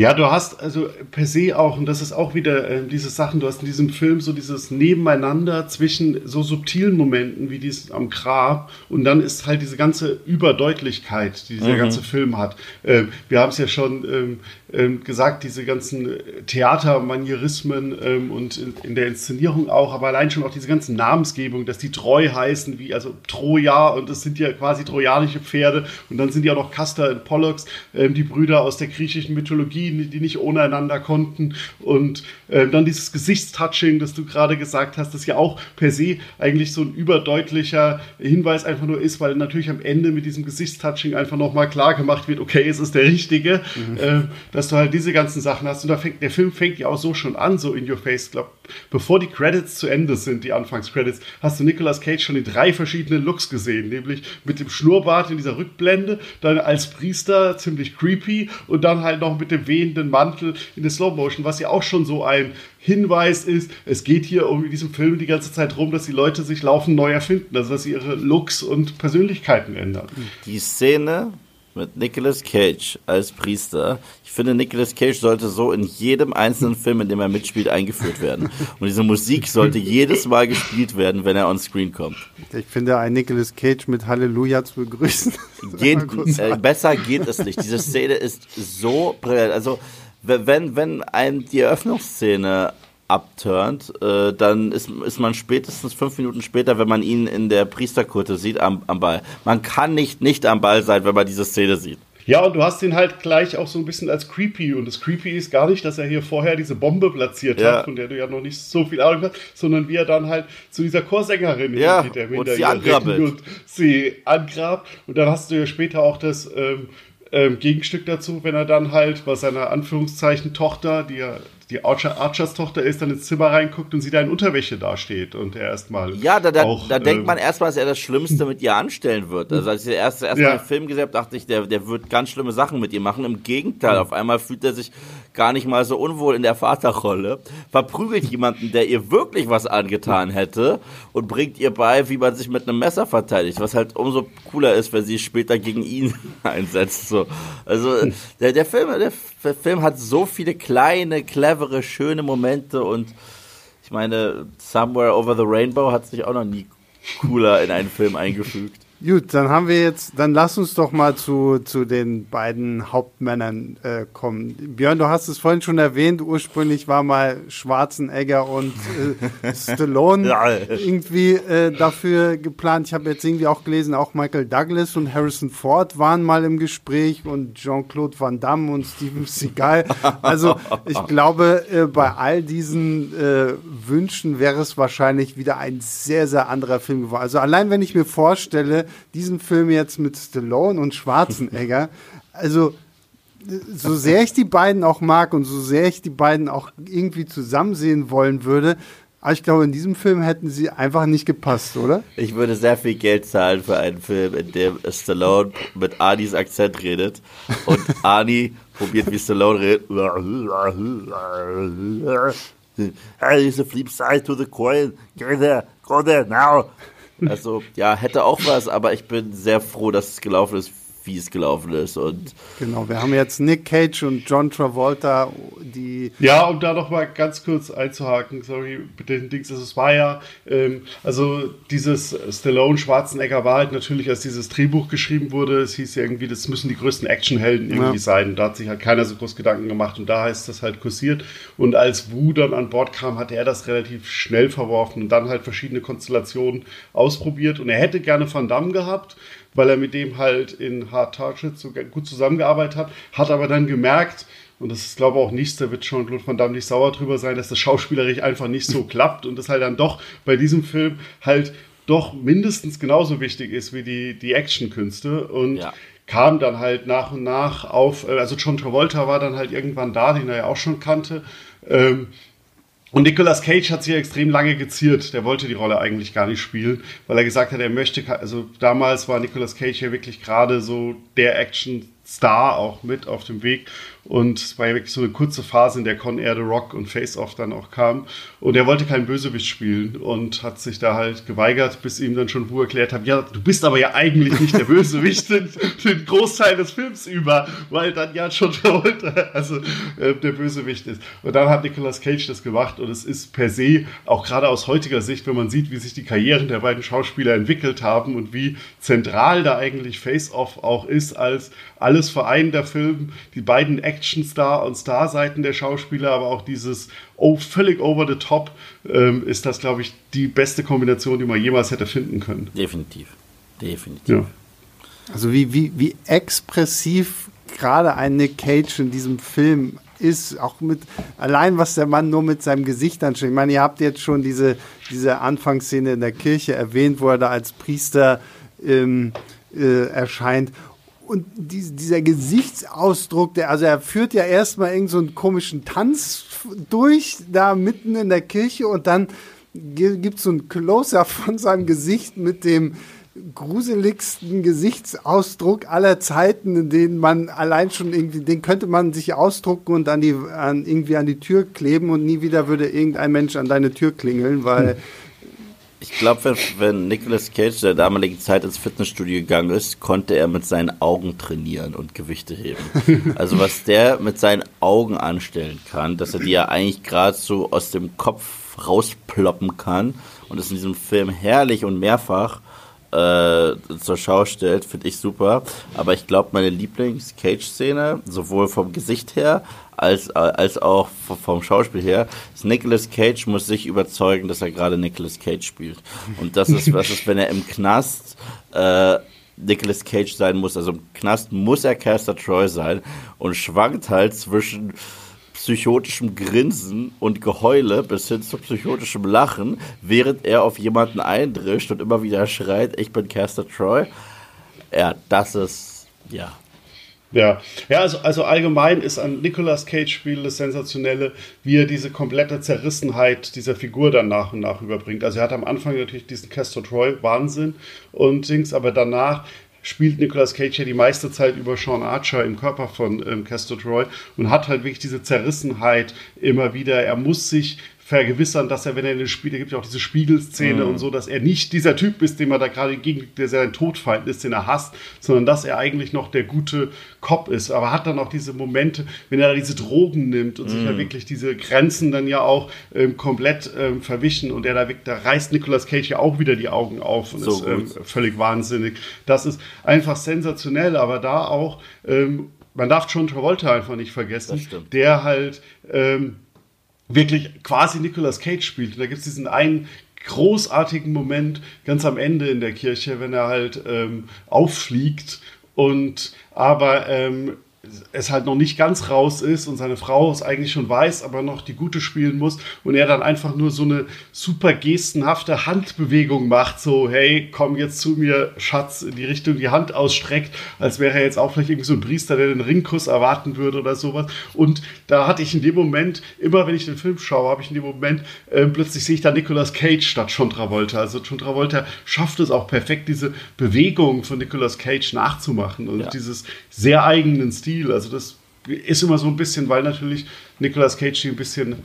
Ja, du hast also per se auch, und das ist auch wieder äh, diese Sachen, du hast in diesem Film so dieses Nebeneinander zwischen so subtilen Momenten wie dies am Grab und dann ist halt diese ganze Überdeutlichkeit, die dieser mhm. ganze Film hat. Äh, wir haben es ja schon ähm, ähm, gesagt, diese ganzen Theatermanierismen ähm, und in, in, der Inszenierung auch, aber allein schon auch diese ganzen Namensgebungen, dass die treu heißen, wie also Troja und das sind ja quasi trojanische Pferde und dann sind ja auch noch Castor und Pollux, ähm, die Brüder aus der griechischen Mythologie die, die nicht ohne einander konnten. Und äh, dann dieses Gesichtstouching, das du gerade gesagt hast, das ja auch per se eigentlich so ein überdeutlicher Hinweis einfach nur ist, weil natürlich am Ende mit diesem Gesichtstouching einfach nochmal klar gemacht wird, okay, es ist der Richtige, mhm. äh, dass du halt diese ganzen Sachen hast. Und da fängt, der Film fängt ja auch so schon an, so in your face, glaube bevor die Credits zu Ende sind, die Anfangscredits, hast du Nicolas Cage schon in drei verschiedenen Looks gesehen, nämlich mit dem Schnurrbart in dieser Rückblende, dann als Priester ziemlich creepy und dann halt noch mit dem wehenden Mantel in der Slow Motion, was ja auch schon so ein Hinweis ist, es geht hier um in diesem Film die ganze Zeit rum, dass die Leute sich laufend neu erfinden, also dass sie ihre Looks und Persönlichkeiten ändern. Die Szene mit Nicolas Cage als Priester. Ich finde, Nicolas Cage sollte so in jedem einzelnen Film, in dem er mitspielt, eingeführt werden. Und diese Musik sollte jedes Mal gespielt werden, wenn er on screen kommt. Ich finde, ein Nicolas Cage mit Halleluja zu begrüßen. Geht, äh, besser geht es nicht. Diese Szene ist so brillant. Also, wenn, wenn einem die Eröffnungsszene abturnt, äh, dann ist, ist man spätestens fünf Minuten später, wenn man ihn in der Priesterkutte sieht, am, am Ball. Man kann nicht nicht am Ball sein, wenn man diese Szene sieht. Ja, und du hast ihn halt gleich auch so ein bisschen als creepy. Und das creepy ist gar nicht, dass er hier vorher diese Bombe platziert ja. hat, von der du ja noch nicht so viel Ahnung hast, sondern wie er dann halt zu dieser Chorsängerin ja, geht, der und sie und sie angrabt. Und dann hast du ja später auch das ähm, ähm, Gegenstück dazu, wenn er dann halt bei seiner Anführungszeichen Tochter, die ja die Archer, Archers Tochter ist, dann ins Zimmer reinguckt und sie da in Unterwäsche dasteht und er erstmal. Ja, da, da, auch, da denkt ähm, man erstmal, dass er das Schlimmste mit ihr anstellen wird. Also als ich erst, erst ja. den Film gesehen habe, dachte ich, der, der wird ganz schlimme Sachen mit ihr machen. Im Gegenteil, auf einmal fühlt er sich gar nicht mal so unwohl in der Vaterrolle, verprügelt jemanden, der ihr wirklich was angetan hätte und bringt ihr bei, wie man sich mit einem Messer verteidigt, was halt umso cooler ist, wenn sie später gegen ihn einsetzt. So. Also der, der, Film, der Film hat so viele kleine, clevere, schöne Momente und ich meine, Somewhere Over the Rainbow hat sich auch noch nie cooler in einen Film eingefügt. Gut, dann haben wir jetzt, dann lass uns doch mal zu, zu den beiden Hauptmännern äh, kommen. Björn, du hast es vorhin schon erwähnt, ursprünglich war mal Schwarzenegger und äh, Stallone irgendwie äh, dafür geplant. Ich habe jetzt irgendwie auch gelesen, auch Michael Douglas und Harrison Ford waren mal im Gespräch und Jean-Claude Van Damme und Steven Seagal. Also ich glaube, äh, bei all diesen äh, Wünschen wäre es wahrscheinlich wieder ein sehr, sehr anderer Film geworden. Also allein wenn ich mir vorstelle, diesen Film jetzt mit Stallone und Schwarzenegger, also so sehr ich die beiden auch mag und so sehr ich die beiden auch irgendwie zusammen sehen wollen würde, aber ich glaube, in diesem Film hätten sie einfach nicht gepasst, oder? Ich würde sehr viel Geld zahlen für einen Film, in dem Stallone mit Arnis Akzent redet und Arnie probiert, wie Stallone redet. Hey, is a flip side to the coin. Go there, go there now. Also, ja, hätte auch was, aber ich bin sehr froh, dass es gelaufen ist, wie es gelaufen ist. Und genau, wir haben jetzt Nick Cage und John Travolta, die. Ja, um da noch mal ganz kurz einzuhaken, sorry, bitte den Dings, also es war ja, ähm, also dieses Stallone Schwarzenegger war halt natürlich, als dieses Drehbuch geschrieben wurde, es hieß ja irgendwie, das müssen die größten Actionhelden irgendwie ja. sein. Und da hat sich halt keiner so groß Gedanken gemacht und da heißt das halt kursiert. Und als Wu dann an Bord kam, hat er das relativ schnell verworfen und dann halt verschiedene Konstellationen ausprobiert. Und er hätte gerne Van Damme gehabt weil er mit dem halt in Hard Targets so gut zusammengearbeitet hat, hat aber dann gemerkt, und das ist, glaube ich, auch nichts, da wird schon Claude Van Damme nicht sauer drüber sein, dass das schauspielerisch einfach nicht so klappt und das halt dann doch bei diesem Film halt doch mindestens genauso wichtig ist wie die, die Actionkünste und ja. kam dann halt nach und nach auf, äh, also John Travolta war dann halt irgendwann da, den er ja auch schon kannte, ähm, und Nicolas Cage hat sich extrem lange geziert. Der wollte die Rolle eigentlich gar nicht spielen, weil er gesagt hat, er möchte, also damals war Nicolas Cage ja wirklich gerade so der Action-Star auch mit auf dem Weg. Und es war ja wirklich so eine kurze Phase, in der Con Air The Rock und Face Off dann auch kam. Und er wollte keinen Bösewicht spielen und hat sich da halt geweigert, bis ihm dann schon Wu erklärt hat, ja, du bist aber ja eigentlich nicht der Bösewicht den, den Großteil des Films über, weil dann ja schon Travolta, also äh, der Bösewicht ist. Und dann hat Nicolas Cage das gemacht und es ist per se, auch gerade aus heutiger Sicht, wenn man sieht, wie sich die Karrieren der beiden Schauspieler entwickelt haben und wie zentral da eigentlich Face Off auch ist als alles vereinender Film, die beiden Actionstar und Starseiten der Schauspieler, aber auch dieses oh, völlig over the top, ähm, ist das, glaube ich, die beste Kombination, die man jemals hätte finden können. Definitiv. Definitiv. Ja. Also wie, wie, wie expressiv gerade ein Nick Cage in diesem Film ist, auch mit allein was der Mann nur mit seinem Gesicht anstellt. Ich meine, ihr habt jetzt schon diese, diese Anfangsszene in der Kirche erwähnt, wo er da als Priester ähm, äh, erscheint und die, dieser Gesichtsausdruck, der, also er führt ja erstmal irgendeinen so komischen Tanz durch, da mitten in der Kirche und dann gibt es so ein Close-up von seinem Gesicht mit dem gruseligsten Gesichtsausdruck aller Zeiten, denen man allein schon irgendwie, den könnte man sich ausdrucken und an an, irgendwie an die Tür kleben und nie wieder würde irgendein Mensch an deine Tür klingeln, weil hm ich glaube, wenn, Nicolas Cage der damaligen Zeit ins Fitnessstudio gegangen ist, konnte er mit seinen Augen trainieren und Gewichte heben. Also was der mit seinen Augen anstellen kann, dass er die ja eigentlich gerade so aus dem Kopf rausploppen kann und ist in diesem Film herrlich und mehrfach. Äh, zur Schau stellt, finde ich super. Aber ich glaube, meine Lieblings-Cage-Szene, sowohl vom Gesicht her als, als auch vom Schauspiel her, ist Nicolas Cage muss sich überzeugen, dass er gerade Nicolas Cage spielt. Und das ist, was ist, wenn er im Knast äh, Nicolas Cage sein muss. Also im Knast muss er Caster Troy sein und schwankt halt zwischen psychotischem Grinsen und Geheule bis hin zu psychotischem Lachen, während er auf jemanden eindrischt und immer wieder schreit, ich bin Caster Troy. Ja, das ist, ja. Ja, ja also, also allgemein ist an Nicolas Cage Spiel das Sensationelle, wie er diese komplette Zerrissenheit dieser Figur dann nach und nach überbringt. Also er hat am Anfang natürlich diesen Castor Troy Wahnsinn und Dings, aber danach spielt Nicolas Cage ja die meiste Zeit über Sean Archer im Körper von ähm, Castor Troy und hat halt wirklich diese Zerrissenheit immer wieder. Er muss sich vergewissern, dass er, wenn er in den Spiel, da gibt ja auch diese Spiegelszene mhm. und so, dass er nicht dieser Typ ist, dem er da gerade gegen, der sein Todfeind ist, den er hasst, sondern dass er eigentlich noch der gute Cop ist. Aber hat dann auch diese Momente, wenn er da diese Drogen nimmt und mhm. sich ja wirklich diese Grenzen dann ja auch ähm, komplett ähm, verwischen und er da, da reißt Nicolas Cage ja auch wieder die Augen auf und so ist ähm, völlig wahnsinnig. Das ist einfach sensationell, aber da auch, ähm, man darf John Travolta einfach nicht vergessen, der halt ähm, wirklich quasi Nicolas Cage spielt. Und da gibt es diesen einen großartigen Moment ganz am Ende in der Kirche, wenn er halt ähm, auffliegt und aber ähm, es halt noch nicht ganz raus ist und seine Frau es eigentlich schon weiß, aber noch die Gute spielen muss und er dann einfach nur so eine super gestenhafte Handbewegung macht, so hey, komm jetzt zu mir, Schatz, in die Richtung die Hand ausstreckt, als wäre er jetzt auch vielleicht irgendwie so ein Priester, der den Ringkuss erwarten würde oder sowas. Und da hatte ich in dem Moment, immer wenn ich den Film schaue, habe ich in dem Moment, äh, plötzlich sehe ich da Nicolas Cage statt John Travolta. Also John Travolta schafft es auch perfekt, diese Bewegung von Nicolas Cage nachzumachen und ja. dieses sehr eigenen Stil Stil. Also das ist immer so ein bisschen, weil natürlich Nicolas Cage ein bisschen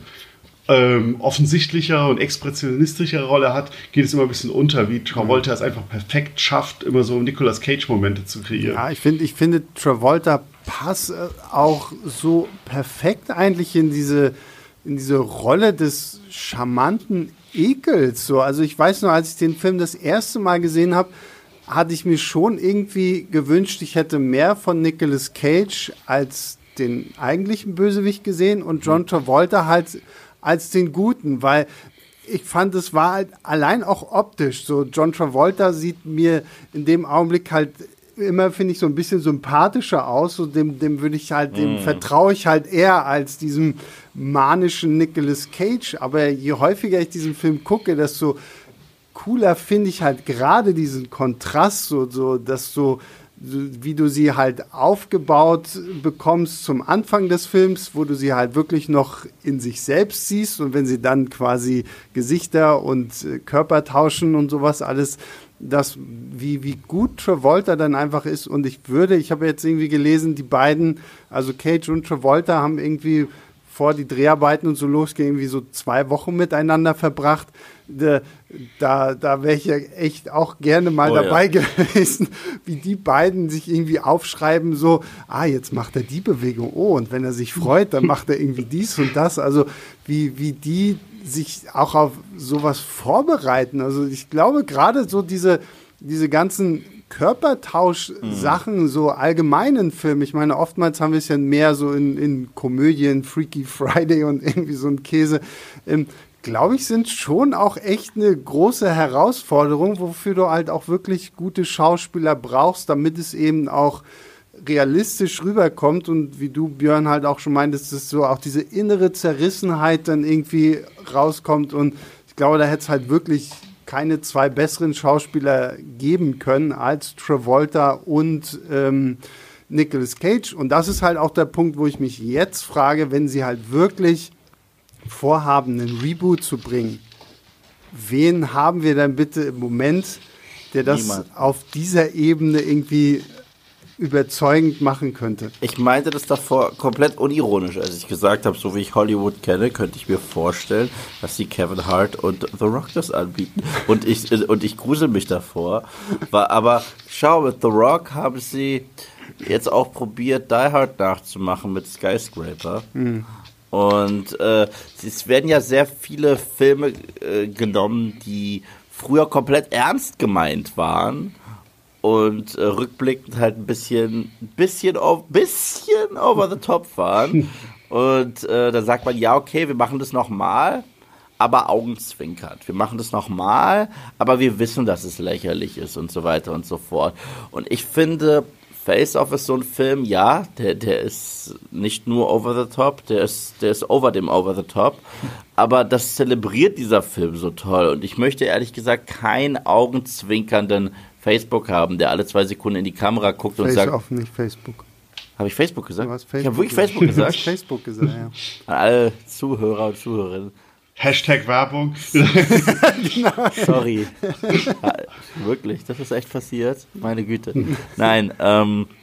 ähm, offensichtlicher und expressionistischer Rolle hat, geht es immer ein bisschen unter, wie Travolta es einfach perfekt schafft, immer so Nicolas Cage-Momente zu kreieren. Ja, ich finde, ich finde Travolta passt äh, auch so perfekt eigentlich in diese, in diese Rolle des charmanten Ekels. So. Also ich weiß nur, als ich den Film das erste Mal gesehen habe, hatte ich mir schon irgendwie gewünscht, ich hätte mehr von Nicolas Cage als den eigentlichen Bösewicht gesehen und John Travolta halt als den Guten, weil ich fand, es war halt allein auch optisch so. John Travolta sieht mir in dem Augenblick halt immer, finde ich, so ein bisschen sympathischer aus. So dem, dem würde ich halt, dem mm. vertraue ich halt eher als diesem manischen Nicolas Cage. Aber je häufiger ich diesen Film gucke, desto cooler finde ich halt gerade diesen Kontrast, so, so, dass so, wie du sie halt aufgebaut bekommst zum Anfang des Films, wo du sie halt wirklich noch in sich selbst siehst und wenn sie dann quasi Gesichter und äh, Körper tauschen und sowas alles, das, wie, wie gut Travolta dann einfach ist. Und ich würde, ich habe jetzt irgendwie gelesen, die beiden, also Cage und Travolta, haben irgendwie vor die Dreharbeiten und so losgehen, irgendwie so zwei Wochen miteinander verbracht. Da, da, da wäre ich ja echt auch gerne mal oh, dabei ja. gewesen, wie die beiden sich irgendwie aufschreiben, so, ah, jetzt macht er die Bewegung, oh, und wenn er sich freut, dann macht er irgendwie dies und das. Also wie, wie die sich auch auf sowas vorbereiten. Also ich glaube gerade so diese, diese ganzen Körpertausch-Sachen, mhm. so allgemeinen Filmen. Ich meine, oftmals haben wir es ja mehr so in, in Komödien, Freaky Friday und irgendwie so ein Käse. Ähm, Glaube ich, sind schon auch echt eine große Herausforderung, wofür du halt auch wirklich gute Schauspieler brauchst, damit es eben auch realistisch rüberkommt und wie du, Björn, halt auch schon meintest, dass so auch diese innere Zerrissenheit dann irgendwie rauskommt und ich glaube, da hätte es halt wirklich keine zwei besseren Schauspieler geben können als Travolta und ähm, Nicolas Cage. Und das ist halt auch der Punkt, wo ich mich jetzt frage, wenn sie halt wirklich vorhaben, einen Reboot zu bringen, wen haben wir denn bitte im Moment, der das Niemand. auf dieser Ebene irgendwie überzeugend machen könnte. Ich meinte das davor komplett unironisch, als ich gesagt habe, so wie ich Hollywood kenne, könnte ich mir vorstellen, dass sie Kevin Hart und The Rock das anbieten. Und ich, und ich grusel mich davor. Aber schau, mit The Rock haben sie jetzt auch probiert, Die Hard nachzumachen mit Skyscraper. Mhm. Und äh, es werden ja sehr viele Filme äh, genommen, die früher komplett ernst gemeint waren und äh, rückblickend halt ein bisschen, bisschen, bisschen over the top waren. Und äh, dann sagt man, ja, okay, wir machen das nochmal, aber augenzwinkert. Wir machen das nochmal, aber wir wissen, dass es lächerlich ist und so weiter und so fort. Und ich finde, Face Off ist so ein Film, ja, der, der ist nicht nur over the top, der ist, der ist over dem over the top, aber das zelebriert dieser Film so toll und ich möchte ehrlich gesagt keinen augenzwinkernden Facebook haben, der alle zwei Sekunden in die Kamera guckt Face und sagt. Off, nicht Facebook. Habe ich Facebook gesagt? Facebook ich habe wirklich Facebook gesagt. Du hast Facebook gesagt, ja. An alle Zuhörer und Zuhörerinnen. Hashtag Werbung. Sorry. Wirklich, das ist echt passiert. Meine Güte. Nein, ähm, äh,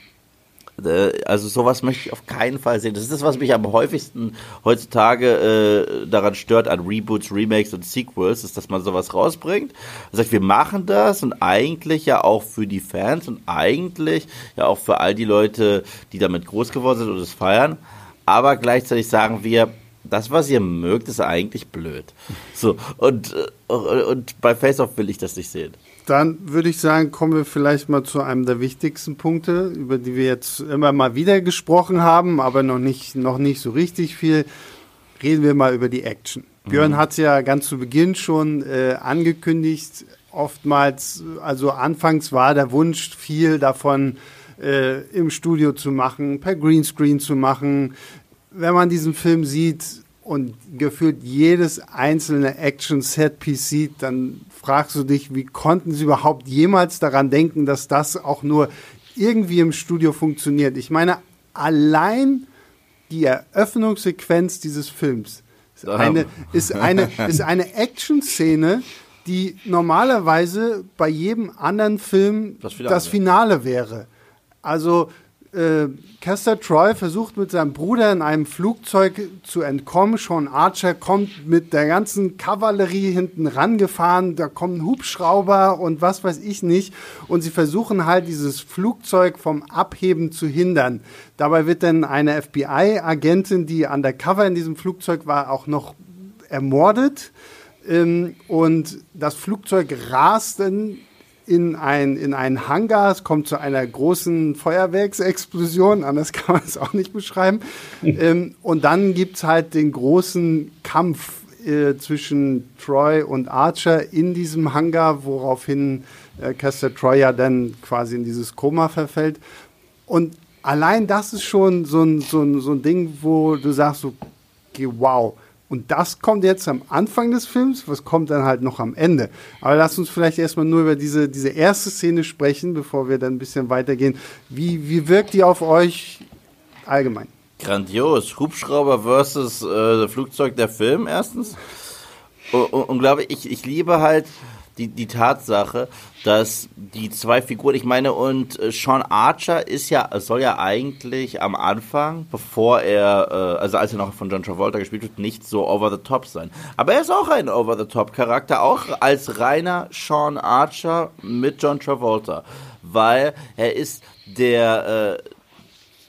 also sowas möchte ich auf keinen Fall sehen. Das ist das, was mich am häufigsten heutzutage äh, daran stört an Reboots, Remakes und Sequels, ist, dass man sowas rausbringt. Man sagt, wir machen das und eigentlich ja auch für die Fans und eigentlich ja auch für all die Leute, die damit groß geworden sind und es feiern. Aber gleichzeitig sagen wir, das, was ihr mögt, ist eigentlich blöd. So, und, äh, und bei Face Off will ich das nicht sehen. Dann würde ich sagen, kommen wir vielleicht mal zu einem der wichtigsten Punkte, über die wir jetzt immer mal wieder gesprochen haben, aber noch nicht, noch nicht so richtig viel. Reden wir mal über die Action. Mhm. Björn hat es ja ganz zu Beginn schon äh, angekündigt. Oftmals, also anfangs war der Wunsch, viel davon äh, im Studio zu machen, per Greenscreen zu machen, wenn man diesen Film sieht und gefühlt jedes einzelne Action-Set-Piece sieht, dann fragst du dich, wie konnten sie überhaupt jemals daran denken, dass das auch nur irgendwie im Studio funktioniert? Ich meine, allein die Eröffnungssequenz dieses Films ist eine, ist eine, ist eine Action-Szene, die normalerweise bei jedem anderen Film das Finale, das Finale wäre. Also äh, Caster Troy versucht mit seinem Bruder in einem Flugzeug zu entkommen. Sean Archer kommt mit der ganzen Kavallerie hinten rangefahren. Da kommen Hubschrauber und was weiß ich nicht. Und sie versuchen halt dieses Flugzeug vom Abheben zu hindern. Dabei wird dann eine FBI-Agentin, die undercover in diesem Flugzeug war, auch noch ermordet. Ähm, und das Flugzeug rast dann in, ein, in einen Hangar. Es kommt zu einer großen Feuerwerksexplosion, anders kann man es auch nicht beschreiben. ähm, und dann gibt es halt den großen Kampf äh, zwischen Troy und Archer in diesem Hangar, woraufhin äh, Caster Troy ja dann quasi in dieses Koma verfällt. Und allein das ist schon so ein, so ein, so ein Ding, wo du sagst so, okay, wow, und das kommt jetzt am Anfang des Films, was kommt dann halt noch am Ende. Aber lass uns vielleicht erstmal nur über diese, diese erste Szene sprechen, bevor wir dann ein bisschen weitergehen. Wie, wie wirkt die auf euch allgemein? Grandios. Hubschrauber versus äh, Flugzeug der Film erstens. Und, und, und glaube ich, ich liebe halt die, die Tatsache, dass die zwei Figuren, ich meine, und äh, Sean Archer ist ja, soll ja eigentlich am Anfang, bevor er, äh, also als er noch von John Travolta gespielt wird, nicht so over the top sein. Aber er ist auch ein over the top Charakter, auch als reiner Sean Archer mit John Travolta, weil er ist der, äh,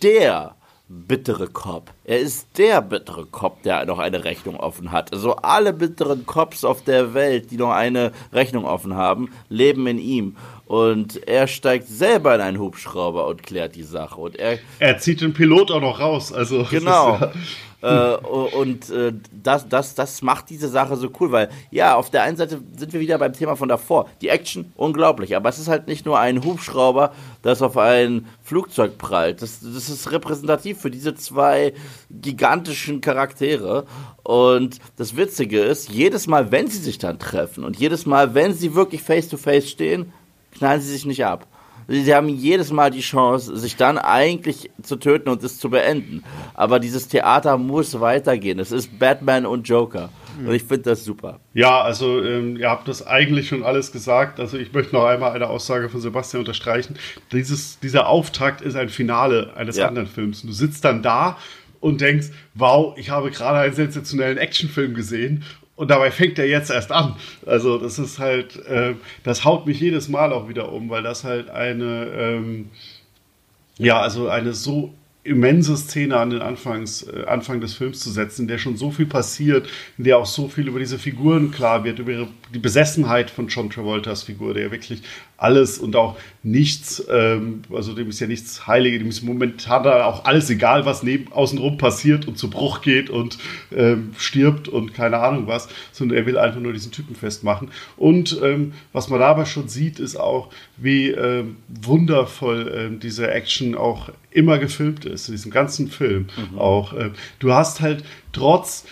der bittere Cop. Er ist der bittere Cop, der noch eine Rechnung offen hat. Also alle bitteren Cops auf der Welt, die noch eine Rechnung offen haben, leben in ihm. Und er steigt selber in einen Hubschrauber und klärt die Sache. Und er, er zieht den Pilot auch noch raus. Also genau. Ja äh, und äh, das, das, das macht diese Sache so cool, weil ja, auf der einen Seite sind wir wieder beim Thema von davor. Die Action, unglaublich, aber es ist halt nicht nur ein Hubschrauber, das auf ein Flugzeug prallt. Das, das ist repräsentativ für diese zwei gigantischen Charaktere. Und das Witzige ist, jedes Mal, wenn sie sich dann treffen und jedes Mal, wenn sie wirklich face-to-face -face stehen, knallen sie sich nicht ab. Sie haben jedes Mal die Chance, sich dann eigentlich zu töten und es zu beenden. Aber dieses Theater muss weitergehen. Es ist Batman und Joker. Und ich finde das super. Ja, also ähm, ihr habt das eigentlich schon alles gesagt. Also ich möchte noch einmal eine Aussage von Sebastian unterstreichen. Dieses, dieser Auftakt ist ein Finale eines ja. anderen Films. Du sitzt dann da und denkst, wow, ich habe gerade einen sensationellen Actionfilm gesehen und dabei fängt er jetzt erst an. Also das ist halt, äh, das haut mich jedes Mal auch wieder um, weil das halt eine, ähm, ja, also eine so immense Szene an den Anfangs, äh, Anfang des Films zu setzen, in der schon so viel passiert, in der auch so viel über diese Figuren klar wird, über ihre, die Besessenheit von John Travoltas Figur, der wirklich alles und auch nichts, ähm, also dem ist ja nichts Heilige, dem ist momentan da auch alles egal, was neben, außenrum passiert und zu Bruch geht und ähm, stirbt und keine Ahnung was, sondern er will einfach nur diesen Typen festmachen. Und ähm, was man dabei schon sieht, ist auch, wie ähm, wundervoll ähm, diese Action auch immer gefilmt ist, in diesem ganzen Film mhm. auch. Äh, du hast halt trotz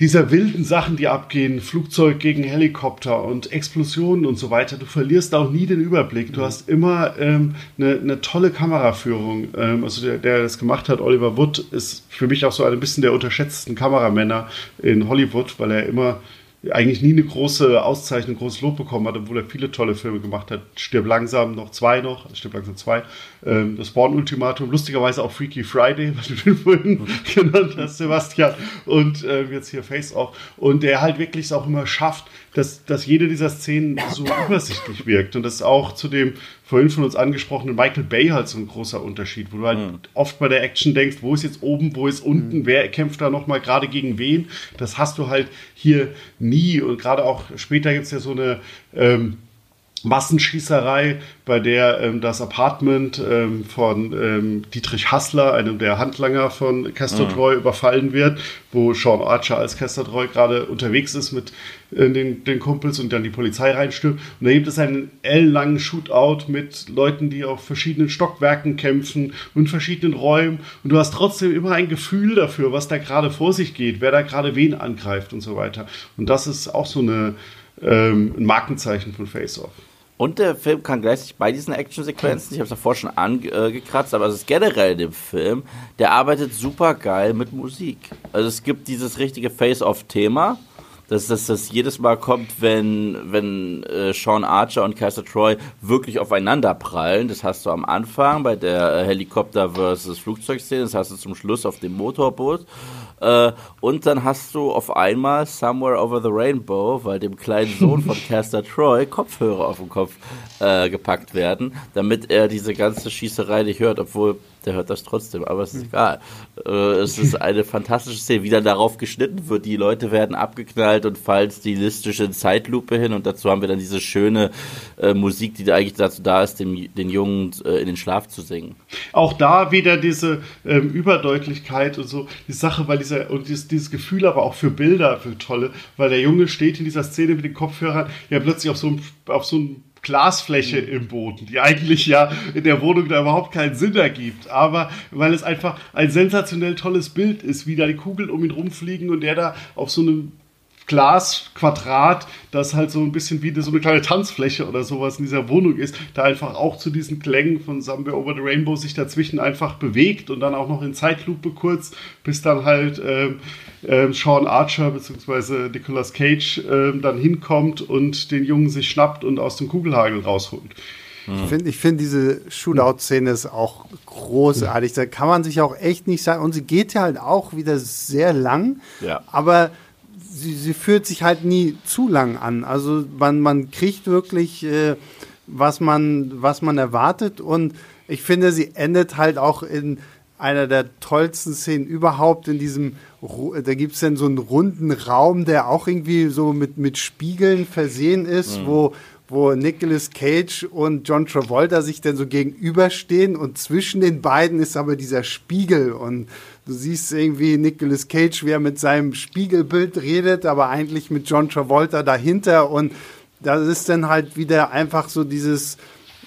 dieser wilden Sachen, die abgehen, Flugzeug gegen Helikopter und Explosionen und so weiter, du verlierst auch nie den Überblick. Du mhm. hast immer ähm, eine, eine, tolle Kameraführung. Ähm, also der, der das gemacht hat, Oliver Wood, ist für mich auch so ein bisschen der unterschätzten Kameramänner in Hollywood, weil er immer eigentlich nie eine große Auszeichnung, ein großes Lob bekommen hat, obwohl er viele tolle Filme gemacht hat. Stirb langsam, noch zwei noch, also Stirb langsam zwei. Ähm, das Born-Ultimatum, lustigerweise auch Freaky Friday, was du den vorhin genannt hast, Sebastian. Und äh, jetzt hier Face Off. Und der halt wirklich es auch immer schafft, dass, dass jede dieser Szenen so übersichtlich wirkt. Und das ist auch zu dem vorhin von uns angesprochenen Michael Bay halt so ein großer Unterschied, wo du halt mhm. oft bei der Action denkst, wo ist jetzt oben, wo ist unten, mhm. wer kämpft da nochmal gerade gegen wen. Das hast du halt hier nie. Und gerade auch später gibt es ja so eine ähm, Massenschießerei, bei der ähm, das Apartment ähm, von ähm, Dietrich Hassler, einem der Handlanger von Castor mhm. Troy, überfallen wird, wo Sean Archer als Castor Troy gerade unterwegs ist mit äh, den, den Kumpels und dann die Polizei reinstürmt. Und da gibt es einen ellenlangen Shootout mit Leuten, die auf verschiedenen Stockwerken kämpfen und verschiedenen Räumen. Und du hast trotzdem immer ein Gefühl dafür, was da gerade vor sich geht, wer da gerade wen angreift und so weiter. Und das ist auch so eine, ähm, ein Markenzeichen von Face Off. Und der Film kann gleichzeitig bei diesen Actionsequenzen, ich habe es davor schon angekratzt, aber es ist generell in dem Film, der arbeitet super geil mit Musik. Also es gibt dieses richtige Face-Off-Thema, dass das, das jedes Mal kommt, wenn, wenn äh, Sean Archer und Castor Troy wirklich aufeinander prallen. Das hast du am Anfang bei der äh, Helikopter versus Flugzeugszene, das hast du zum Schluss auf dem Motorboot. Äh, und dann hast du auf einmal Somewhere Over the Rainbow, weil dem kleinen Sohn von Castor Troy Kopfhörer auf den Kopf äh, gepackt werden, damit er diese ganze Schießerei nicht hört, obwohl der hört das trotzdem, aber es ist hm. egal. Äh, es ist eine fantastische Szene, wie dann darauf geschnitten wird. Die Leute werden abgeknallt und fallen stilistisch in Zeitlupe hin und dazu haben wir dann diese schöne äh, Musik, die da eigentlich dazu da ist, dem, den Jungen äh, in den Schlaf zu singen. Auch da wieder diese ähm, Überdeutlichkeit und so, die Sache, weil dieser, und dieses, dieses Gefühl aber auch für Bilder, für tolle, weil der Junge steht in dieser Szene mit den Kopfhörern, ja plötzlich auf so einem, auf so einem Glasfläche mhm. im Boden, die eigentlich ja in der Wohnung da überhaupt keinen Sinn ergibt. Aber weil es einfach ein sensationell tolles Bild ist, wie da die Kugeln um ihn rumfliegen und der da auf so einem Glasquadrat, das halt so ein bisschen wie so eine kleine Tanzfläche oder sowas in dieser Wohnung ist, da einfach auch zu diesen Klängen von Somewhere Over the Rainbow sich dazwischen einfach bewegt und dann auch noch in Zeitlupe kurz, bis dann halt ähm, äh, Sean Archer bzw. Nicolas Cage äh, dann hinkommt und den Jungen sich schnappt und aus dem Kugelhagel rausholt. Ich finde, ich find diese Shootout-Szene ist auch großartig. Da kann man sich auch echt nicht sagen. Und sie geht ja halt auch wieder sehr lang. Ja. Aber sie, sie fühlt sich halt nie zu lang an. Also man, man kriegt wirklich, äh, was, man, was man erwartet. Und ich finde, sie endet halt auch in einer der tollsten Szenen überhaupt in diesem, da gibt es dann so einen runden Raum, der auch irgendwie so mit, mit Spiegeln versehen ist, mhm. wo, wo Nicolas Cage und John Travolta sich dann so gegenüberstehen und zwischen den beiden ist aber dieser Spiegel und du siehst irgendwie Nicolas Cage, wie er mit seinem Spiegelbild redet, aber eigentlich mit John Travolta dahinter und das ist dann halt wieder einfach so dieses,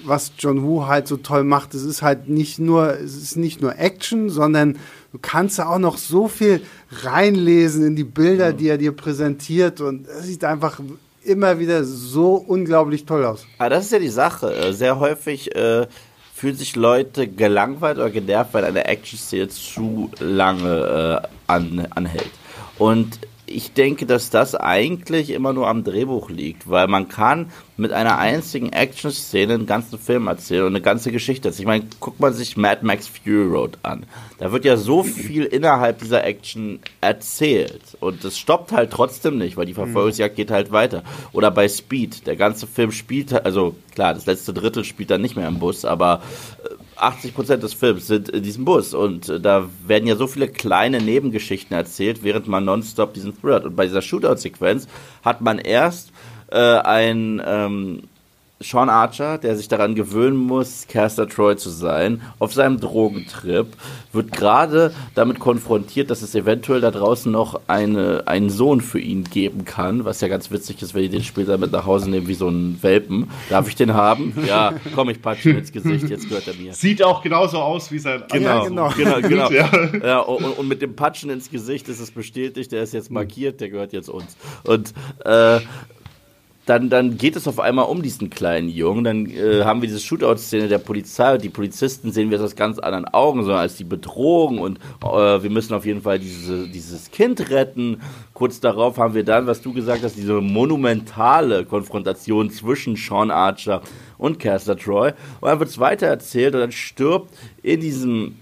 was John Woo halt so toll macht, es ist halt nicht nur, es ist nicht nur Action, sondern du kannst da auch noch so viel reinlesen in die Bilder, die er dir präsentiert und es sieht einfach immer wieder so unglaublich toll aus. Aber das ist ja die Sache. Äh, sehr häufig äh, fühlen sich Leute gelangweilt oder genervt, weil eine Action-Szene zu lange äh, an, anhält. Und ich denke, dass das eigentlich immer nur am Drehbuch liegt, weil man kann mit einer einzigen Action-Szene einen ganzen Film erzählen und eine ganze Geschichte. Ich meine, guckt man sich Mad Max Fury Road an. Da wird ja so viel innerhalb dieser Action erzählt und das stoppt halt trotzdem nicht, weil die Verfolgungsjagd geht halt weiter. Oder bei Speed, der ganze Film spielt, also klar, das letzte Drittel spielt dann nicht mehr im Bus, aber äh, 80 Prozent des Films sind in diesem Bus und äh, da werden ja so viele kleine Nebengeschichten erzählt, während man nonstop diesen Thriller hat. Und bei dieser Shootout-Sequenz hat man erst äh, ein ähm, Sean Archer, der sich daran gewöhnen muss, Caster Troy zu sein, auf seinem Drogentrip, wird gerade damit konfrontiert, dass es eventuell da draußen noch eine, einen Sohn für ihn geben kann, was ja ganz witzig ist, wenn die den später mit nach Hause nehmen wie so einen Welpen. Darf ich den haben? Ja, komm, ich patsche ins Gesicht, jetzt gehört er mir. Sieht auch genauso aus wie sein Genau, ja, genau, genau. genau. ja. ja und, und, mit dem Patschen ins Gesicht ist es bestätigt, der ist jetzt markiert, der gehört jetzt uns. Und äh, dann, dann geht es auf einmal um diesen kleinen Jungen. Dann äh, haben wir diese Shootout-Szene der Polizei und die Polizisten sehen wir aus ganz anderen Augen, sondern als die Bedrohung und äh, wir müssen auf jeden Fall diese, dieses Kind retten. Kurz darauf haben wir dann, was du gesagt hast, diese monumentale Konfrontation zwischen Sean Archer und Caster Troy. Und dann wird es weiter erzählt und dann stirbt in diesem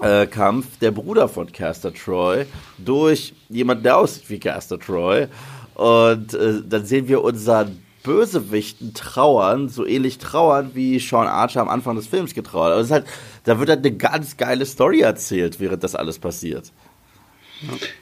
äh, Kampf der Bruder von Caster Troy durch jemanden, der aussieht wie Caster Troy. Und äh, dann sehen wir unseren Bösewichten trauern, so ähnlich trauern, wie Sean Archer am Anfang des Films getrauert. Also halt, da wird halt eine ganz geile Story erzählt, während das alles passiert.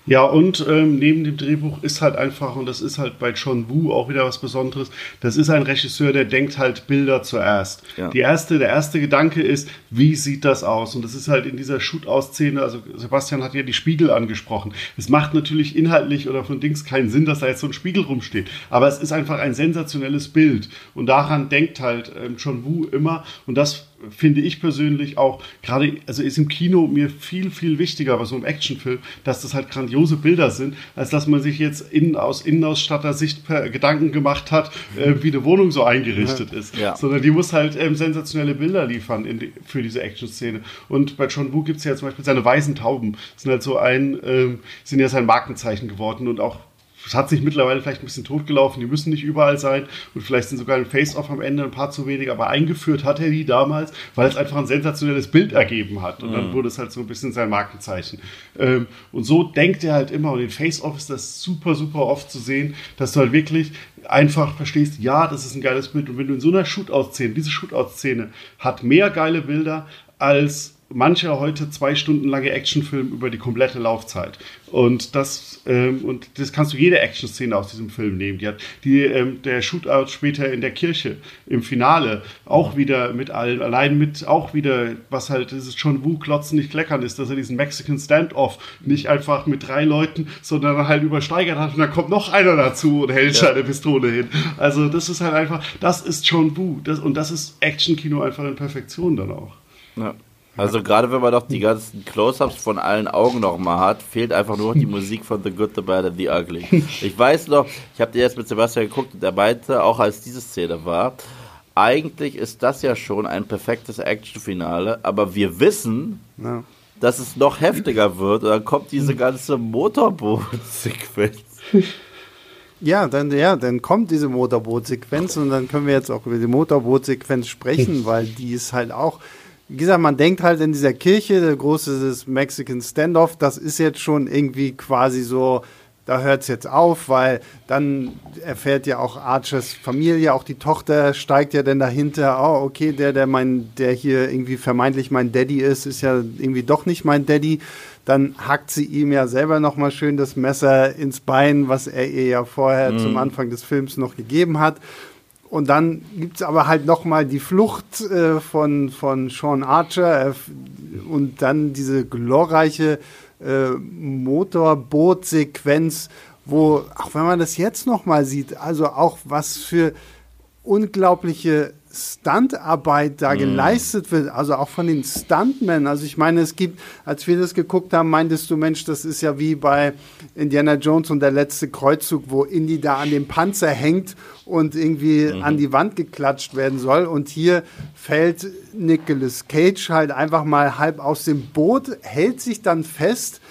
Ja, und ähm, neben dem Drehbuch ist halt einfach, und das ist halt bei John Woo auch wieder was Besonderes, das ist ein Regisseur, der denkt halt Bilder zuerst. Ja. Die erste, der erste Gedanke ist, wie sieht das aus? Und das ist halt in dieser Shootout-Szene, also Sebastian hat ja die Spiegel angesprochen. Es macht natürlich inhaltlich oder von Dings keinen Sinn, dass da jetzt so ein Spiegel rumsteht. Aber es ist einfach ein sensationelles Bild. Und daran denkt halt ähm, John Woo immer. Und das finde ich persönlich auch gerade, also ist im Kino mir viel, viel wichtiger bei so einem Actionfilm, dass das halt grandiose Bilder sind, als dass man sich jetzt in, aus Innenausstatter-Sicht Gedanken gemacht hat, äh, wie eine Wohnung so eingerichtet ist. Ja. Sondern die muss halt ähm, sensationelle Bilder liefern die, für diese Action-Szene. Und bei John Woo gibt es ja zum Beispiel seine weißen Tauben, sind halt so ein, ähm, sind ja sein Markenzeichen geworden und auch es hat sich mittlerweile vielleicht ein bisschen totgelaufen, die müssen nicht überall sein und vielleicht sind sogar im Face-Off am Ende ein paar zu wenig, aber eingeführt hat er die damals, weil es einfach ein sensationelles Bild ergeben hat und mhm. dann wurde es halt so ein bisschen sein Markenzeichen. Ähm, und so denkt er halt immer und in Face-Off ist das super, super oft zu sehen, dass du halt wirklich einfach verstehst, ja, das ist ein geiles Bild und wenn du in so einer Shootout-Szene, diese Shootout-Szene hat mehr geile Bilder als mancher heute zwei Stunden lange Actionfilm über die komplette Laufzeit. Und das, ähm, und das kannst du jede Action-Szene aus diesem Film nehmen. Die hat die, ähm, der Shootout später in der Kirche im Finale auch wieder mit allen, allein mit auch wieder, was halt, ist schon Wu klotzen nicht kleckern ist, dass er diesen Mexican Standoff nicht einfach mit drei Leuten, sondern halt übersteigert hat und dann kommt noch einer dazu und hält ja. seine Pistole hin. Also das ist halt einfach, das ist John Wu. Das, und das ist Action-Kino einfach in Perfektion dann auch. Ja. Also gerade wenn man doch die ganzen Close-Ups von allen Augen noch mal hat, fehlt einfach nur die Musik von The Good, The Bad and The Ugly. Ich weiß noch, ich habe dir jetzt mit Sebastian geguckt und er meinte, auch als diese Szene war, eigentlich ist das ja schon ein perfektes Action-Finale, aber wir wissen, ja. dass es noch heftiger wird und dann kommt diese ganze Motorboot-Sequenz. Ja, dann, ja, dann kommt diese Motorboot-Sequenz und dann können wir jetzt auch über die Motorboot-Sequenz sprechen, weil die ist halt auch wie gesagt, man denkt halt in dieser Kirche, der große Mexican Standoff, das ist jetzt schon irgendwie quasi so, da hört es jetzt auf, weil dann erfährt ja auch Archers Familie, auch die Tochter steigt ja dann dahinter, oh, okay, der, der mein, der hier irgendwie vermeintlich mein Daddy ist, ist ja irgendwie doch nicht mein Daddy. Dann hackt sie ihm ja selber nochmal schön das Messer ins Bein, was er ihr ja vorher mhm. zum Anfang des Films noch gegeben hat. Und dann gibt es aber halt nochmal die Flucht äh, von, von Sean Archer äh, und dann diese glorreiche äh, Motorboot-Sequenz, wo, auch wenn man das jetzt nochmal sieht, also auch was für unglaubliche Stuntarbeit da mm. geleistet wird, also auch von den Stuntmen. Also ich meine, es gibt, als wir das geguckt haben, meintest du, Mensch, das ist ja wie bei Indiana Jones und der letzte Kreuzzug, wo Indy da an dem Panzer hängt und irgendwie mhm. an die Wand geklatscht werden soll. Und hier fällt Nicolas Cage halt einfach mal halb aus dem Boot, hält sich dann fest,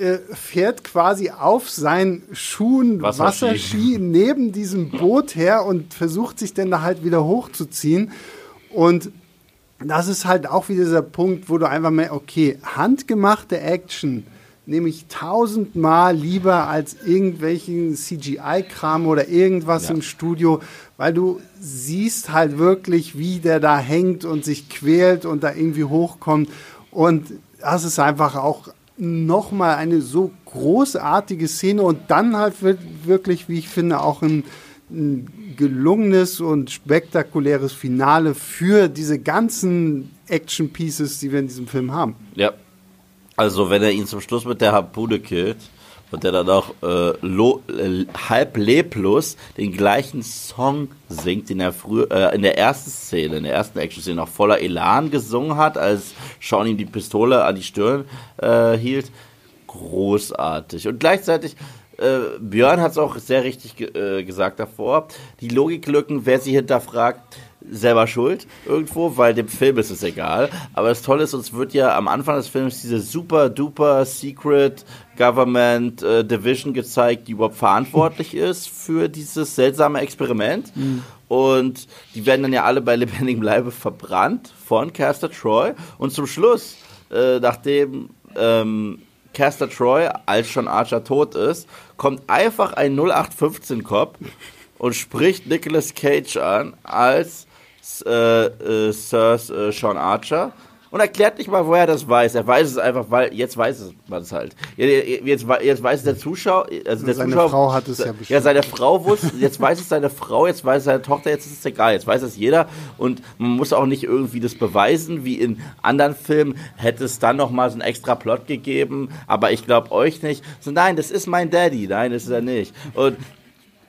äh, fährt quasi auf seinen Schuhen Wasserski. Wasserski neben diesem Boot her und versucht sich dann da halt wieder hochzuziehen. Und das ist halt auch wieder dieser Punkt, wo du einfach mehr, okay, handgemachte Action nehme ich tausendmal lieber als irgendwelchen CGI-Kram oder irgendwas Ja. im Studio, weil du siehst halt wirklich, wie der da hängt und sich quält und da irgendwie hochkommt. Und das ist einfach auch nochmal eine so großartige Szene und dann halt wirklich, wie ich finde, auch ein, ein gelungenes und spektakuläres Finale für diese ganzen Action-Pieces, die wir in diesem Film haben. Ja. Also, wenn er ihn zum Schluss mit der Harpune killt und der dann auch äh, lo, äh, halb leblos den gleichen Song singt, den er früher äh, in der ersten Szene, in der ersten Action-Szene noch voller Elan gesungen hat, als Sean ihm die Pistole an die Stirn äh, hielt. Großartig. Und gleichzeitig äh, Björn hat es auch sehr richtig ge äh, gesagt davor. Die Logiklücken, wer sie hinterfragt, selber schuld irgendwo, weil dem Film ist es egal. Aber das Tolle ist, uns wird ja am Anfang des Films diese super duper Secret Government äh, Division gezeigt, die überhaupt verantwortlich ist für dieses seltsame Experiment. Und die werden dann ja alle bei lebendigem Leibe verbrannt von Caster Troy. Und zum Schluss, äh, nachdem ähm, Caster Troy, als schon Archer tot ist, kommt einfach ein 0815-Cop und spricht Nicolas Cage an als äh, äh, Sir äh, Sean Archer und erklärt nicht mal, woher er das weiß. Er weiß es einfach, weil jetzt weiß man es halt. Jetzt, jetzt weiß es der Zuschauer, also der Seine Zuschauer, Frau hat es ja bestimmt. Ja, seine Frau wusste, jetzt weiß es seine Frau, jetzt weiß es seine Tochter, jetzt ist es egal, jetzt weiß es jeder und man muss auch nicht irgendwie das beweisen, wie in anderen Filmen hätte es dann noch mal so einen extra Plot gegeben, aber ich glaube euch nicht. So, nein, das ist mein Daddy, nein, das ist er nicht. Und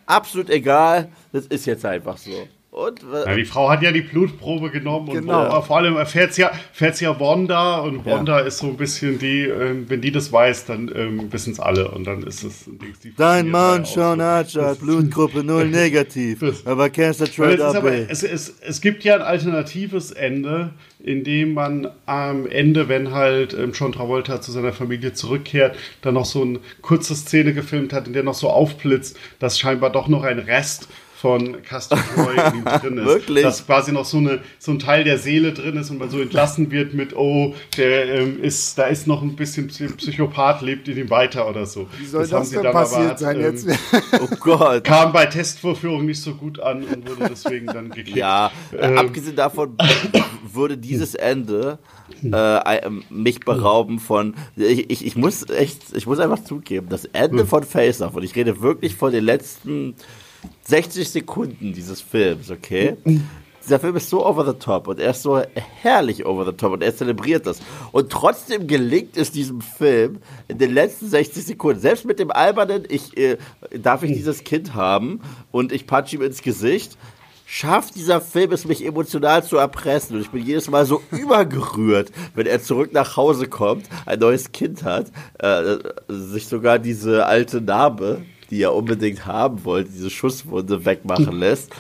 absolut egal, das ist jetzt einfach so. Und äh, Ja, die Frau hat ja die Blutprobe genommen Genau. und vor allem erfährt ja, erfährt's ja Wanda und Ja. Wanda ist so ein bisschen die, ähm, wenn die das weiß, dann ähm, wissen es alle und dann ist es die Dein Mann, Sean. Archer, hat Blutgruppe 0 negativ, aber Cancer Trade AB. es, es, es gibt ja ein alternatives Ende, in dem man am Ende, wenn halt ähm, John Travolta zu seiner Familie zurückkehrt, dann noch so eine kurze Szene gefilmt hat, in der noch so aufblitzt, dass scheinbar doch noch ein Rest von Castor Troy drin ist. Wirklich? Dass quasi noch so, eine, so ein Teil der Seele drin ist und man so entlassen wird mit, oh, der ähm, ist, da ist noch ein bisschen Psy- Psychopath, lebt in ihm weiter oder so. Wie soll das, haben sie denn passiert hat, sein ähm, jetzt? oh Gott. kam bei Testvorführungen nicht so gut an und wurde deswegen dann gekickt. Ja, äh, Ähm. abgesehen davon würde dieses Ende äh, mich berauben von. Ich, ich, ich muss echt, ich muss einfach zugeben, das Ende von Face Off, und ich rede wirklich von den letzten 60 Sekunden dieses Films, okay? Dieser Film ist so over the top und er ist so herrlich over the top und er zelebriert das. Und trotzdem gelingt es diesem Film in den letzten 60 Sekunden, selbst mit dem albernen, ich, äh, darf ich dieses Kind haben und ich punch ihm ins Gesicht, schafft dieser Film es, mich emotional zu erpressen. Und ich bin jedes Mal so übergerührt, wenn er zurück nach Hause kommt, ein neues Kind hat, äh, sich sogar diese alte Narbe, die er unbedingt haben wollte, diese Schusswunde wegmachen lässt.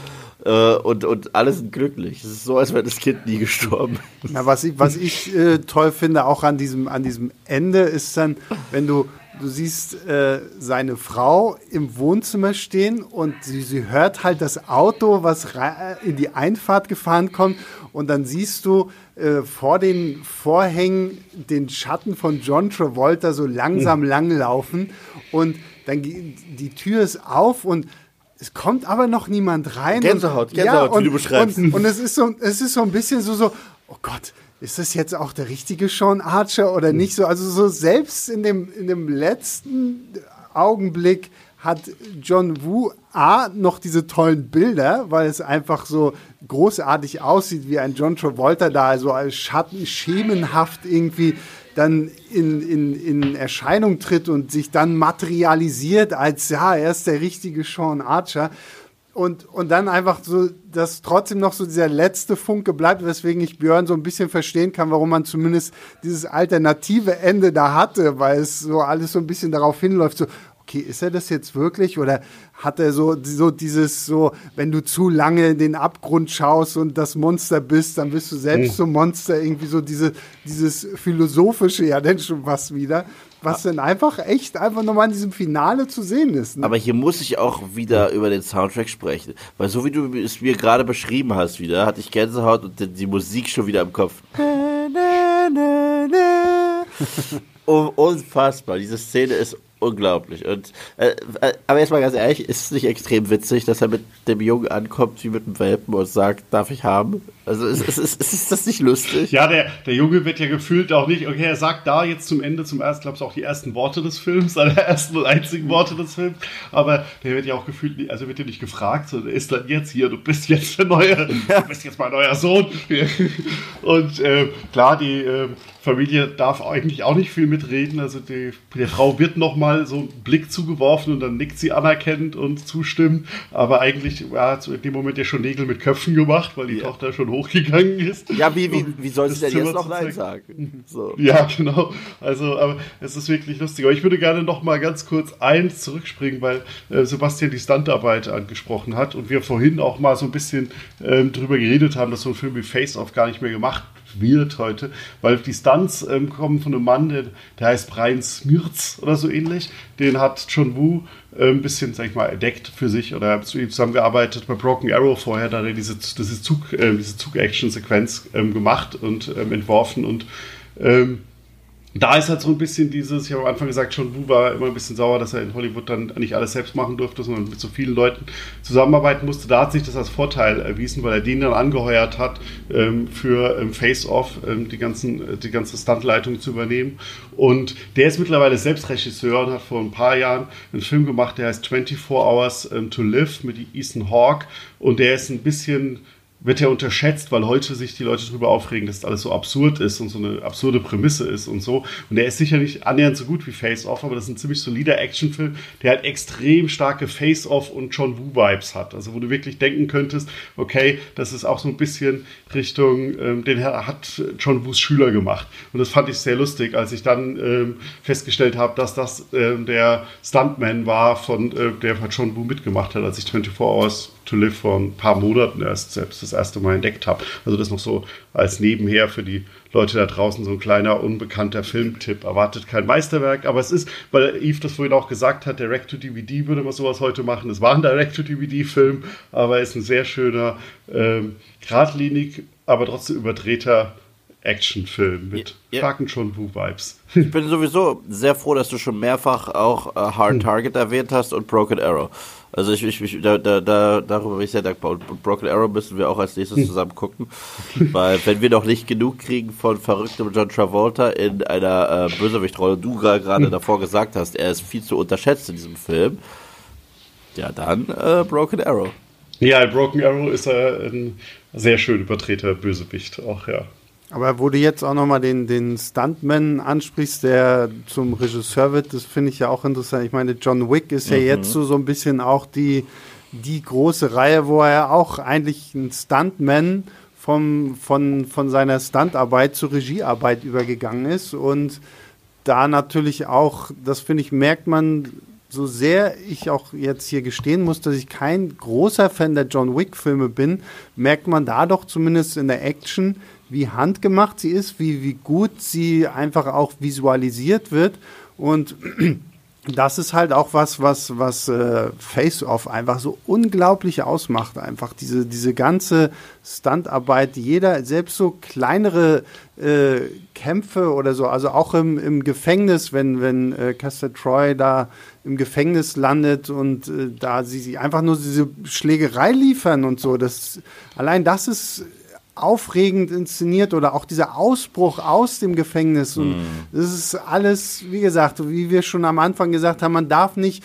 Äh, und, und alle sind glücklich. Es ist so, als wäre das Kind nie gestorben. Na, was ich, was ich äh, toll finde, auch an diesem, an diesem Ende, ist dann, wenn du, du siehst äh, seine Frau im Wohnzimmer stehen und sie, sie hört halt das Auto, was rei- in die Einfahrt gefahren kommt und dann siehst du äh, vor den Vorhängen den Schatten von John Travolta so langsam langlaufen und dann die Tür ist auf und es kommt aber noch niemand rein. Gänsehaut, und, Gänsehaut, wie und, du beschreibst. Und, und es ist so, es ist so ein bisschen so, so, oh Gott, ist das jetzt auch der richtige Sean Archer oder nicht so? Also so selbst in dem, in dem letzten Augenblick hat John Woo A noch diese tollen Bilder, weil es einfach so großartig aussieht, wie ein John Travolta da, also als Schatten, schemenhaft irgendwie dann in, in, in Erscheinung tritt und sich dann materialisiert als, ja, er ist der richtige Sean Archer. Und, und dann einfach so, dass trotzdem noch so dieser letzte Funke bleibt, weswegen ich Björn so ein bisschen verstehen kann, warum man zumindest dieses alternative Ende da hatte, weil es so alles so ein bisschen darauf hinläuft, so, okay, ist er das jetzt wirklich oder hat er so, so dieses so, wenn du zu lange in den Abgrund schaust und das Monster bist, dann bist du selbst so Monster, irgendwie so diese, dieses philosophische, ja, denn schon was wieder, was dann einfach echt einfach nochmal in diesem Finale zu sehen ist. Ne? Aber hier muss ich auch wieder über den Soundtrack sprechen. Weil so wie du es mir gerade beschrieben hast wieder, hatte ich Gänsehaut und die- die Musik schon wieder im Kopf. unfassbar. Diese Szene ist unglaublich. Und, äh, äh, aber erstmal ganz ehrlich, ist es nicht extrem witzig, dass er mit dem Jungen ankommt wie mit dem Welpen und sagt, darf ich haben? Also ist, ist, ist, ist das nicht lustig? Ja, der, der Junge wird ja gefühlt auch nicht, okay, er sagt da jetzt zum Ende, zum ersten, glaube ich, auch die ersten Worte des Films, seine ersten und einzigen Worte des Films, aber der wird ja auch gefühlt, also wird ja nicht gefragt, sondern ist dann jetzt hier, du bist jetzt der neue, du bist jetzt mein neuer Sohn. und äh, klar, die äh, Familie darf eigentlich auch nicht viel mitreden, also die, der Frau wird nochmal so einen Blick zugeworfen und dann nickt sie anerkennend und zustimmt, aber eigentlich ja, in dem Moment ja schon Nägel mit Köpfen gemacht, weil die ja. Tochter schon hochgegangen ist. Ja, wie, wie, wie soll sie denn Zimmer jetzt noch Nein sagen? So. Ja, genau. Also, aber es ist wirklich lustig. Aber ich würde gerne noch mal ganz kurz eins zurückspringen, weil äh, Sebastian die Standarbeit angesprochen hat und wir vorhin auch mal so ein bisschen ähm, drüber geredet haben, dass so ein Film wie Face Off gar nicht mehr gemacht wird heute, weil die Stunts ähm, kommen von einem Mann, der, der, heißt Brian Smirz oder so ähnlich. Den hat John Woo äh, ein bisschen, sag ich mal, entdeckt für sich oder zu ihm zusammengearbeitet bei Broken Arrow vorher, da hat er diese, diese Zug, äh, Zug-Action-Sequenz ähm, gemacht und ähm, entworfen und ähm, da ist halt so ein bisschen dieses, ich habe am Anfang gesagt, schon Wu war immer ein bisschen sauer, dass er in Hollywood dann nicht alles selbst machen durfte, sondern mit so vielen Leuten zusammenarbeiten musste. Da hat sich das als Vorteil erwiesen, weil er den dann angeheuert hat, ähm, für ähm, Face-Off ähm, die, ganzen, die ganze Stuntleitung zu übernehmen. Und der ist mittlerweile selbst Regisseur und hat vor ein paar Jahren einen Film gemacht, der heißt 24 Hours to Live mit Ethan Hawke. Und der ist ein bisschen wird ja unterschätzt, weil heute sich die Leute darüber aufregen, dass das alles so absurd ist und so eine absurde Prämisse ist und so. Und der ist sicher nicht annähernd so gut wie Face Off, aber das ist ein ziemlich solider Actionfilm, der halt extrem starke Face Off und John Woo Vibes hat. Also wo du wirklich denken könntest, okay, das ist auch so ein bisschen Richtung, ähm, den hat John Woos Schüler gemacht. Und das fand ich sehr lustig, als ich dann ähm, festgestellt habe, dass das ähm, der Stuntman war, von äh, der John Woo mitgemacht hat, als ich 24 Hours to Live vor ein paar Monaten erst selbst das erste Mal entdeckt habe. Also das noch so als nebenher für die Leute da draußen so ein kleiner unbekannter Filmtipp. Erwartet kein Meisterwerk, aber es ist, weil Yves das vorhin auch gesagt hat, Direct-to-DVD würde man sowas heute machen. Es war ein Direct-to-DVD-Film, aber es ist ein sehr schöner, ähm, geradlinig, aber trotzdem überdrehter Actionfilm mit ja. Fucking schon Woo-Vibes. Ich bin sowieso sehr froh, dass du schon mehrfach auch äh, Hard hm. Target erwähnt hast und Broken Arrow. Also ich, ich, ich da, da, da, darüber bin ich sehr dankbar. Und Broken Arrow müssen wir auch als nächstes hm. zusammen gucken. Weil wenn wir noch nicht genug kriegen von verrücktem John Travolta in einer äh, Bösewichtrolle, du gerade hm. davor gesagt hast, er ist viel zu unterschätzt in diesem Film. Ja, dann äh, Broken Arrow. Ja, Broken Arrow ist äh, ein sehr schön übertreter Bösewicht auch, ja. Aber wo du jetzt auch nochmal den, den Stuntman ansprichst, der zum Regisseur wird, das finde ich ja auch interessant. Ich meine, John Wick ist mhm. ja jetzt so, so ein bisschen auch die, die große Reihe, wo er auch eigentlich ein Stuntman vom, von, von seiner Stuntarbeit zur Regiearbeit übergegangen ist. Und da natürlich auch, das finde ich, merkt man, so sehr ich auch jetzt hier gestehen muss, dass ich kein großer Fan der John Wick-Filme bin, merkt man da doch zumindest in der Action, wie handgemacht sie ist, wie, wie gut sie einfach auch visualisiert wird. Und das ist halt auch was, was, was äh, Face-Off einfach so unglaublich ausmacht. Einfach diese, diese ganze Stuntarbeit, jeder, selbst so kleinere äh, Kämpfe oder so, also auch im, im Gefängnis, wenn, wenn äh, Caster Troy da im Gefängnis landet und äh, da sie, sie einfach nur diese Schlägerei liefern und so, das, allein das ist aufregend inszeniert oder auch dieser Ausbruch aus dem Gefängnis. Und das ist alles, wie gesagt, wie wir schon am Anfang gesagt haben, man darf nicht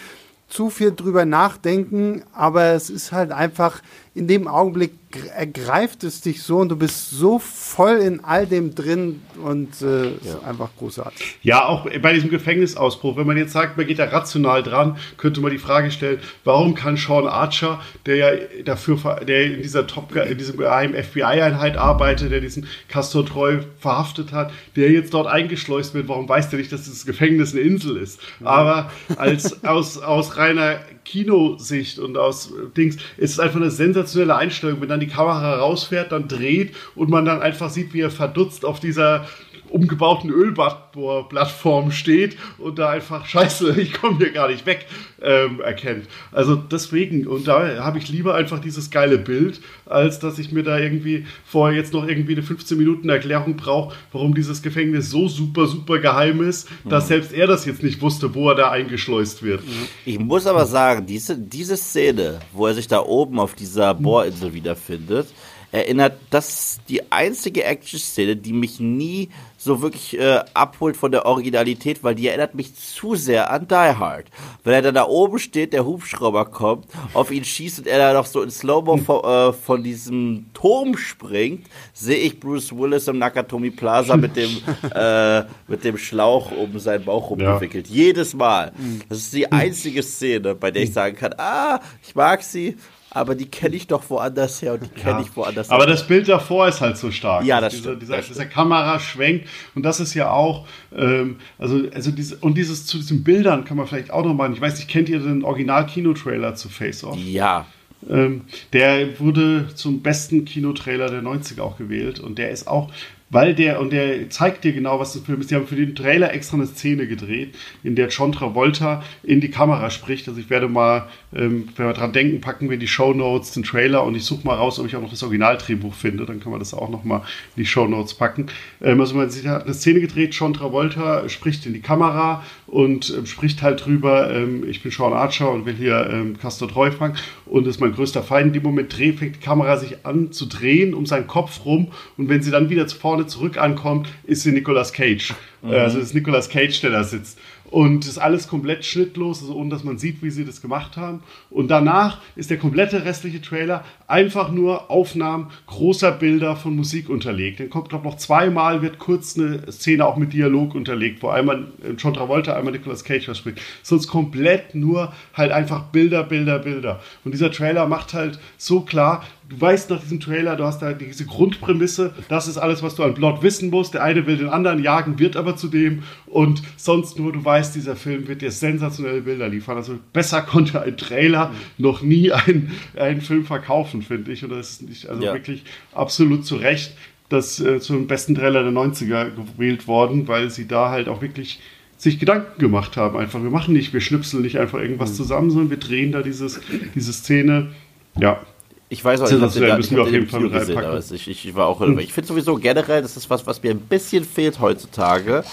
zu viel drüber nachdenken, aber es ist halt einfach in dem Augenblick ergreift es dich so und du bist so voll in all dem drin und äh, ja. ist einfach großartig. Ja, auch bei diesem Gefängnisausbruch, wenn man jetzt sagt, man geht da rational dran, könnte man die Frage stellen, warum kann Sean Archer, der ja dafür, der in dieser Top, in diesem geheimen FBI-Einheit arbeitet, der diesen Castor Treu verhaftet hat, der jetzt dort eingeschleust wird, warum weiß der nicht, dass das Gefängnis eine Insel ist? Aber als aus, aus reiner Kinosicht und aus Dings. Ist es einfach eine sensationelle Einstellung, wenn dann die Kamera rausfährt, dann dreht und man dann einfach sieht, wie er verdutzt auf dieser umgebauten Ölbohrplattform steht und da einfach Scheiße, ich komme hier gar nicht weg ähm, erkennt. Also deswegen, und da habe ich lieber einfach dieses geile Bild, als dass ich mir da irgendwie vorher jetzt noch irgendwie eine 15 Minuten Erklärung brauche, warum dieses Gefängnis so super, super geheim ist, dass mhm. selbst er das jetzt nicht wusste, wo er da eingeschleust wird. Ich muss aber sagen, diese, diese Szene, wo er sich da oben auf dieser Bohrinsel wiederfindet, erinnert, das ist die einzige Action-Szene, die mich nie so wirklich äh, abholt von der Originalität, weil die erinnert mich zu sehr an Die Hard. Wenn er dann da oben steht, der Hubschrauber kommt, auf ihn schießt und er da noch so in Slow-Mo von, äh, von diesem Turm springt, sehe ich Bruce Willis im Nakatomi Plaza mit dem, äh, mit dem Schlauch um seinen Bauch rumgewickelt. Ja. Jedes Mal. Das ist die einzige Szene, bei der ich sagen kann, ah, ich mag sie, aber die kenne ich doch woanders her und die kenne ja. ich woanders her. Aber das Bild davor ist halt so stark. Ja, das dieser, stimmt. Dieser, das dieser Kamera schwenkt und das ist ja auch, ähm, also, also diese, und dieses zu diesen Bildern kann man vielleicht auch noch machen. Ich weiß nicht, kennt ihr den Original-Kinotrailer zu Face Off? Ja. Ähm, der wurde zum besten Kinotrailer der 90er auch gewählt und der ist auch weil der, und der zeigt dir genau, was das Film ist. Die haben für den Trailer extra eine Szene gedreht, in der John Travolta in die Kamera spricht. Also ich werde mal, ähm, wenn wir dran denken, packen wir die Show Notes den Trailer und ich suche mal raus, ob ich auch noch das Originaldrehbuch finde. Dann können wir das auch noch mal in die Show Notes packen. Ähm, also man hat eine Szene gedreht, John Travolta spricht in die Kamera und ähm, spricht halt drüber, ähm, ich bin Sean Archer und will hier ähm, Castor Treu fangen und das ist mein größter Feind. In dem Moment dreht, fängt die Kamera sich an zu drehen um seinen Kopf rum und wenn sie dann wieder vorne zurück ankommt, ist sie Nicolas Cage. Mhm. Also ist Nicolas Cage, der da sitzt. Und ist alles komplett schnittlos, also ohne dass man sieht, wie sie das gemacht haben. Und danach ist der komplette restliche Trailer einfach nur Aufnahmen großer Bilder von Musik unterlegt. Dann kommt, glaube noch zweimal wird kurz eine Szene auch mit Dialog unterlegt, wo einmal John Travolta, einmal Nicolas Cage was spricht. Sonst komplett nur halt einfach Bilder, Bilder, Bilder. Und dieser Trailer macht halt so klar, du weißt nach diesem Trailer, du hast da diese Grundprämisse, das ist alles, was du an Plot wissen musst. Der eine will den anderen jagen, wird aber zu dem und sonst nur, du weißt, dieser Film wird dir sensationelle Bilder liefern. Also besser konnte ein Trailer noch nie einen, einen Film verkaufen, finde ich. Und das ist nicht, also ja. wirklich absolut zu Recht das äh, zum besten Trailer der 90er gewählt worden, weil sie da halt auch wirklich sich Gedanken gemacht haben. Einfach, wir machen nicht, wir schnipseln nicht einfach irgendwas mhm. zusammen, sondern wir drehen da dieses, diese Szene. Ja, ich weiß auch, ich habe den, da, ich hab den Kino gesehen, aber ich, ich, ich war auch, hm. ich finde sowieso generell, das ist was, was mir ein bisschen fehlt heutzutage,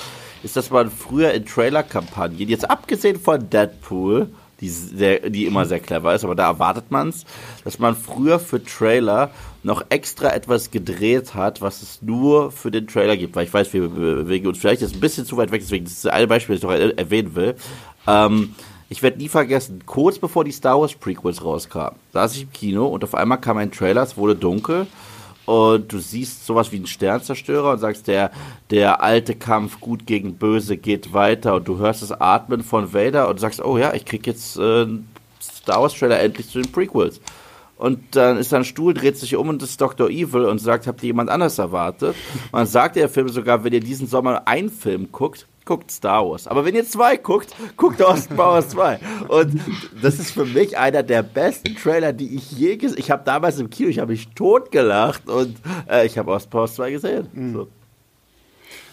ist, dass man früher in Trailer-Kampagnen, jetzt abgesehen von Deadpool, die, sehr, die immer sehr clever ist, aber da erwartet man es, dass man früher für Trailer noch extra etwas gedreht hat, was es nur für den Trailer gibt, weil ich weiß, wir bewegen uns vielleicht jetzt ein bisschen zu weit weg, deswegen das ist ein Beispiel, das ich noch erwähnen will. Ähm, ich werde nie vergessen, kurz bevor die Star Wars Prequels rauskamen, saß ich im Kino und auf einmal kam ein Trailer, es wurde dunkel und du siehst sowas wie einen Sternzerstörer und sagst, der, der alte Kampf gut gegen böse geht weiter und du hörst das Atmen von Vader und sagst, oh ja, ich krieg jetzt äh, Star Wars Trailer endlich zu den Prequels. Und dann ist ein Stuhl, dreht sich um und ist Dr. Evil und sagt, habt ihr jemand anders erwartet? Und dann sagt der Film sogar, wenn ihr diesen Sommer einen Film guckt, guckt Star Wars. Aber wenn ihr zwei guckt, guckt Austin Powers 2. Und das ist für mich einer der besten Trailer, die ich je gesehen habe. Ich habe damals im Kino, ich habe mich totgelacht und äh, ich habe Austin Powers 2 gesehen. Mhm. So.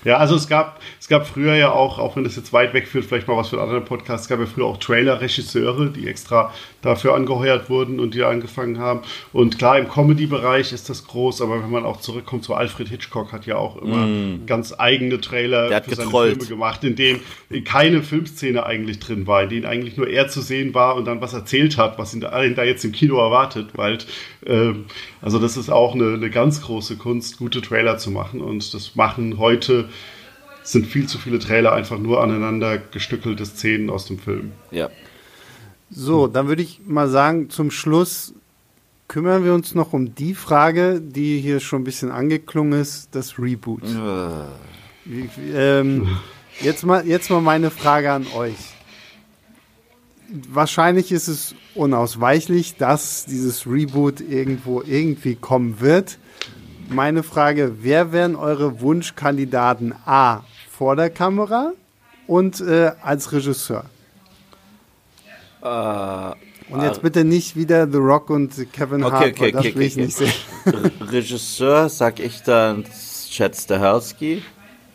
Ja, also es gab, es gab früher ja auch, auch wenn das jetzt weit wegführt, vielleicht mal was für einen anderen Podcast, es gab ja früher auch Trailer-Regisseure, die extra dafür angeheuert wurden und die angefangen haben. Und klar, im Comedy-Bereich ist das groß, aber wenn man auch zurückkommt zu Alfred Hitchcock, hat ja auch immer mm. ganz eigene Trailer für seine Filme gemacht, in denen keine Filmszene eigentlich drin war, in denen eigentlich nur er zu sehen war und dann was erzählt hat, was ihn da, ihn da jetzt im Kino erwartet, weil ähm, also das ist auch eine, eine ganz große Kunst, gute Trailer zu machen und das machen heute sind viel zu viele Trailer einfach nur aneinander gestückelte Szenen aus dem Film. Ja. So, dann würde ich mal sagen, zum Schluss kümmern wir uns noch um die Frage, die hier schon ein bisschen angeklungen ist, das Reboot. Wie, ähm, jetzt, mal, jetzt mal meine Frage an euch. Wahrscheinlich ist es unausweichlich, dass dieses Reboot irgendwo irgendwie kommen wird. Meine Frage, wer wären eure Wunschkandidaten A vor der Kamera und äh, als Regisseur? Uh, und jetzt bitte nicht wieder The Rock und Kevin okay, Hart, okay, das okay, will ich nicht sehen. Regisseur sag ich dann Chad Stahelski.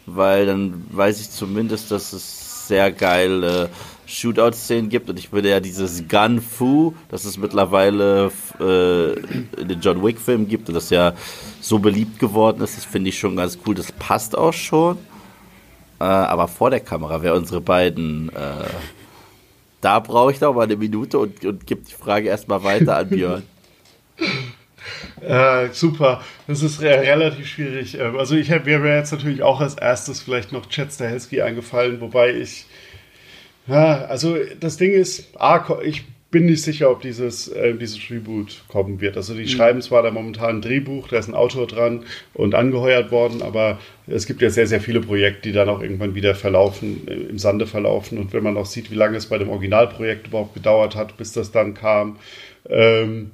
weil dann weiß ich zumindest, dass es sehr geile Shootout-Szenen gibt und ich würde ja dieses Gun Fu, das es mittlerweile äh, in den John Wick-Filmen gibt und das ja so beliebt geworden ist, das finde ich schon ganz cool. Das passt auch schon. Äh, aber vor der Kamera, wer unsere beiden. Äh, da brauche ich noch mal eine Minute und, und gebe die Frage erstmal weiter an Björn. Äh, super, das ist re relativ schwierig. Ähm, also ich habe mir jetzt natürlich auch als erstes vielleicht noch Chad Stahelski eingefallen, wobei ich ja, also das Ding ist, A, ich bin nicht sicher, ob dieses, äh, dieses Reboot kommen wird. Also die mhm. schreiben zwar da momentan ein Drehbuch, da ist ein Autor dran und angeheuert worden, aber es gibt ja sehr, sehr viele Projekte, die dann auch irgendwann wieder verlaufen, äh, im Sande verlaufen. Und wenn man auch sieht, wie lange es bei dem Originalprojekt überhaupt gedauert hat, bis das dann kam, ähm,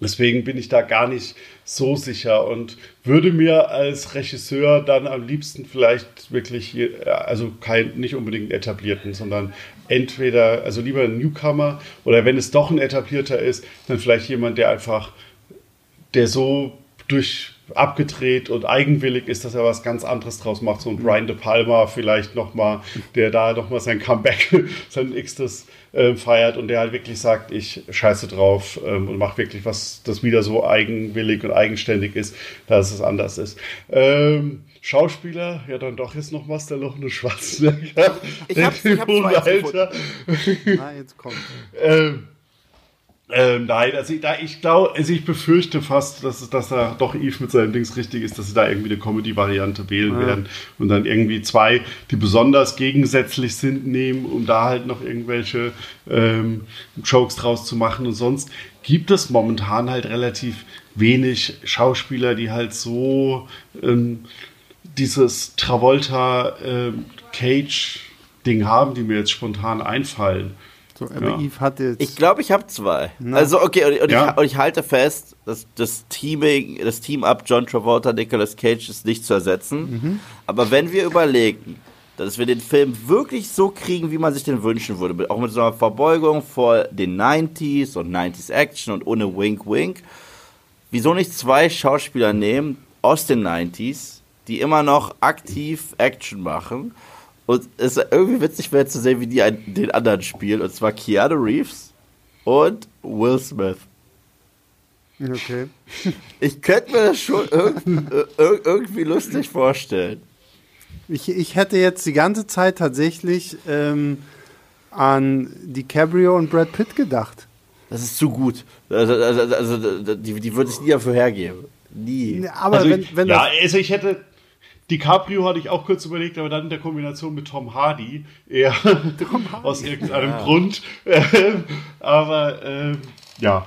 Deswegen bin ich da gar nicht so sicher und würde mir als Regisseur dann am liebsten vielleicht wirklich, also kein, nicht unbedingt etablierten, sondern entweder, also lieber ein Newcomer oder wenn es doch ein etablierter ist, dann vielleicht jemand, der einfach, der so durch abgedreht und eigenwillig ist, dass er was ganz anderes draus macht. So ein Brian De Palma vielleicht nochmal, der da nochmal sein Comeback, sein Xtes äh, feiert und der halt wirklich sagt, ich scheiße drauf ähm, und mache wirklich was, das wieder so eigenwillig und eigenständig ist, dass es anders ist. Ähm, Schauspieler, ja dann doch jetzt noch was, der noch eine Schwarzenegger. Ich hab's, ich hab's Alter. Na, jetzt kommt. ähm, ähm, nein, also ich, ich glaube, also ich befürchte fast, dass, dass da doch Eve mit seinem Dings richtig ist, dass sie da irgendwie eine Comedy-Variante wählen ja. werden und dann irgendwie zwei, die besonders gegensätzlich sind, nehmen, um da halt noch irgendwelche ähm, Jokes draus zu machen. Und sonst gibt es momentan halt relativ wenig Schauspieler, die halt so ähm, dieses Travolta-Cage-Ding ähm, haben, die mir jetzt spontan einfallen. So, aber ja. Eve hat jetzt. Ich glaube, ich habe zwei. Na. Also, okay, und, und, ja. ich, und, ich, halte fest, dass das Teaming, das Team-Up John Travolta, Nicolas Cage ist nicht zu ersetzen. Mhm. Aber wenn wir überlegen, dass wir den Film wirklich so kriegen, wie man sich den wünschen würde, auch mit so einer Verbeugung vor den 90s und 90s Action und ohne Wink Wink, wieso nicht zwei Schauspieler nehmen aus den 90s, die immer noch aktiv Action machen? Und es ist irgendwie witzig wäre zu sehen, wie die einen, den anderen spielen. Und zwar Keanu Reeves und Will Smith. Okay. Ich könnte mir das schon irgendwie, irgendwie lustig vorstellen. Ich, ich hätte jetzt die ganze Zeit tatsächlich ähm, an DiCaprio und Brad Pitt gedacht. Das ist zu gut. Also, also, also die, die würde ich nie dafür hergeben. Nie. Aber also wenn, wenn ja, also ich hätte, DiCaprio hatte ich auch kurz überlegt, aber dann in der Kombination mit Tom Hardy eher Tom Hardy. aus irgendeinem ja. Grund. aber ähm, ja.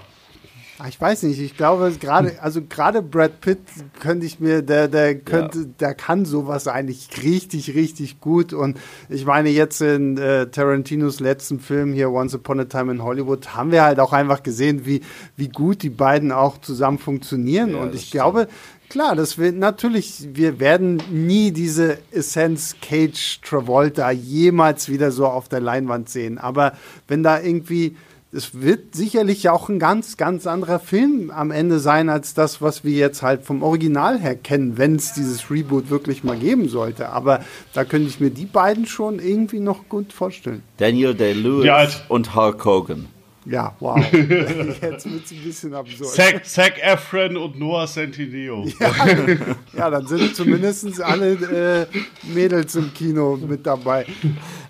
Ah, ich weiß nicht, ich glaube gerade, also gerade Brad Pitt könnte ich mir, der, der könnte, ja. der kann sowas eigentlich richtig, richtig gut. Und ich meine, jetzt in äh, Tarantinos letzten Film hier, Once Upon a Time in Hollywood, haben wir halt auch einfach gesehen, wie, wie gut die beiden auch zusammen funktionieren. Ja, und ich glaube, Klar, das wird natürlich, wir werden nie diese Essenz Cage Travolta jemals wieder so auf der Leinwand sehen. Aber wenn da irgendwie, es wird sicherlich ja auch ein ganz, ganz anderer Film am Ende sein, als das, was wir jetzt halt vom Original her kennen, wenn es dieses Reboot wirklich mal geben sollte. Aber da könnte ich mir die beiden schon irgendwie noch gut vorstellen. Daniel Day-Lewis ja, und Hulk Hogan. Ja, wow. Jetzt wird es ein bisschen absurd. Zac, Zac Efron und Noah Centineo. Ja, ja, dann sind zumindest alle äh, Mädels im Kino mit dabei.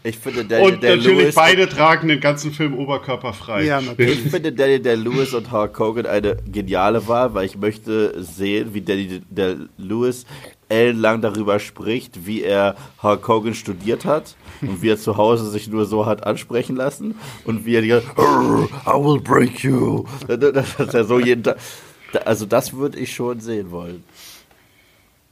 Ich finde, Daniel und der natürlich Lewis beide tragen den ganzen Film oberkörperfrei. Ja, natürlich. Ich finde Daniel der Lewis und Hulk Hogan eine geniale Wahl, weil ich möchte sehen, wie Daniel der Lewis ellenlang darüber spricht, wie er Hulk Hogan studiert hat und wie er zu Hause sich nur so hat ansprechen lassen und wie er die ganze, I will break you. Das ist ja so jeden Tag. Also das würde ich schon sehen wollen.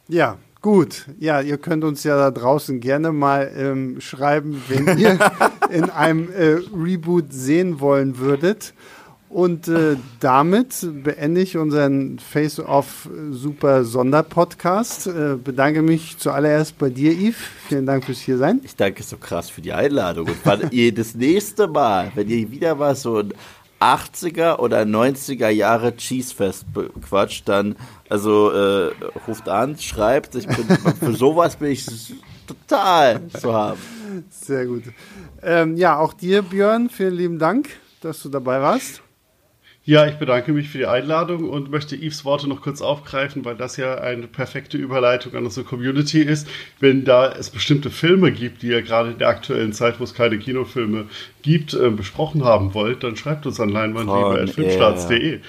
Ja, Gut, ja, ihr könnt uns ja da draußen gerne mal ähm, schreiben, wenn ihr in einem äh, Reboot sehen wollen würdet. Und äh, damit beende ich unseren Face-Off Super Sonderpodcast. Äh, bedanke mich zuallererst bei dir, Yves. Vielen Dank fürs hier sein. Ich danke so krass für die Einladung. Und wann ihr das nächste Mal, wenn ihr wieder mal so ein 80er oder 90er Jahre Cheesefest quatscht, dann also äh, ruft an, schreibt, ich bin für sowas bin ich total zu haben. Sehr gut. Ähm, ja, auch dir, Björn, vielen lieben Dank, dass du dabei warst. Ja, ich bedanke mich für die Einladung und möchte Yves Worte noch kurz aufgreifen, weil das ja eine perfekte Überleitung an unsere Community ist. Wenn da es bestimmte Filme gibt, die ihr gerade in der aktuellen Zeit, wo es keine Kinofilme gibt, äh, besprochen haben wollt, dann schreibt uns an leinwandliebe.filmstarts.de.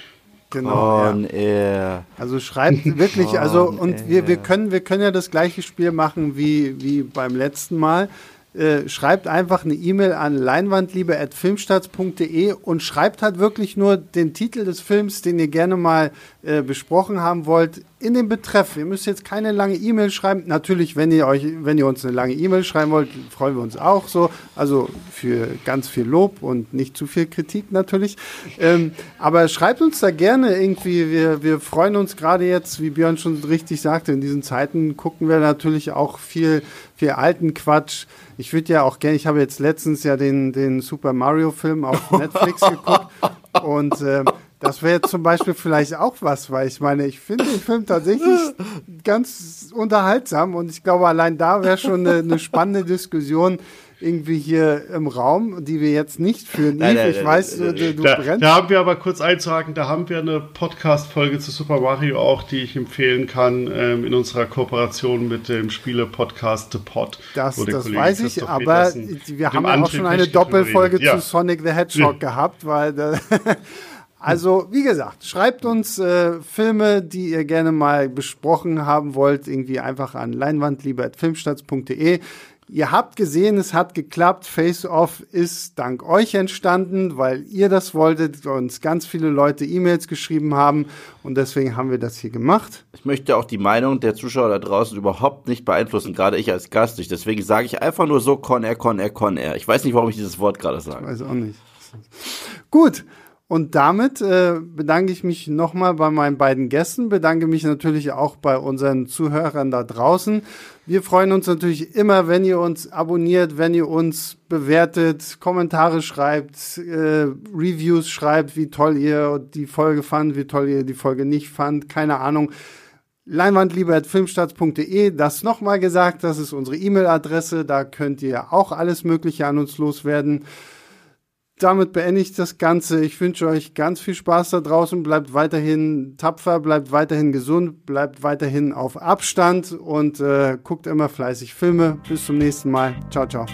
Genau. On ja. air. Also schreibt wirklich, also und wir, wir können wir können ja das gleiche Spiel machen wie wie beim letzten Mal. Äh, schreibt einfach eine E-Mail an leinwandliebe.filmstarts.de und schreibt halt wirklich nur den Titel des Films, den ihr gerne mal äh, besprochen haben wollt, in den Betreff. Ihr müsst jetzt keine lange E-Mail schreiben. Natürlich, wenn ihr euch, wenn ihr uns eine lange E-Mail schreiben wollt, freuen wir uns auch so. Also für ganz viel Lob und nicht zu viel Kritik natürlich. Ähm, aber schreibt uns da gerne irgendwie. Wir, wir freuen uns gerade jetzt, wie Björn schon richtig sagte, in diesen Zeiten gucken wir natürlich auch viel, viel alten Quatsch. Ich würde ja auch gerne, ich habe jetzt letztens ja den, den Super Mario Film auf Netflix geguckt und äh, das wäre zum Beispiel vielleicht auch was, weil ich meine, ich finde den Film tatsächlich ganz unterhaltsam und ich glaube, allein da wäre schon eine, eine, spannende Diskussion irgendwie hier im Raum, die wir jetzt nicht führen. Nein, nein, ich nein, weiß, du, du da, brennst. Da haben wir aber kurz einzuhaken, da haben wir eine Podcast-Folge zu Super Mario auch, die ich empfehlen kann, ähm, in unserer Kooperation mit dem Spiele-Podcast The Pod. Das, das weiß ich, aber wir haben ja auch schon eine Doppelfolge ja. zu Sonic the Hedgehog ja. gehabt, weil Also, wie gesagt, schreibt uns äh, Filme, die ihr gerne mal besprochen haben wollt, irgendwie einfach an leinwandliebe.filmstarts.de. Ihr habt gesehen, es hat geklappt. Face Off ist dank euch entstanden, weil ihr das wolltet, uns ganz viele Leute E-Mails geschrieben haben und deswegen haben wir das hier gemacht. Ich möchte auch die Meinung der Zuschauer da draußen überhaupt nicht beeinflussen, gerade ich als Gast nicht. Deswegen sage ich einfach nur so Con Air, Con Air, Con Air. Ich weiß nicht, warum ich dieses Wort gerade sage. Ich weiß auch nicht. Gut, und damit äh, bedanke ich mich nochmal bei meinen beiden Gästen, bedanke mich natürlich auch bei unseren Zuhörern da draußen. Wir freuen uns natürlich immer, wenn ihr uns abonniert, wenn ihr uns bewertet, Kommentare schreibt, äh, Reviews schreibt, wie toll ihr die Folge fand, wie toll ihr die Folge nicht fand, keine Ahnung. Leinwandliebe.filmstarts.de, das nochmal gesagt, das ist unsere E-Mail-Adresse, da könnt ihr auch alles Mögliche an uns loswerden damit beende ich das Ganze. Ich wünsche euch ganz viel Spaß da draußen. Bleibt weiterhin tapfer, bleibt weiterhin gesund, bleibt weiterhin auf Abstand und äh, guckt immer fleißig Filme. Bis zum nächsten Mal. Ciao, ciao.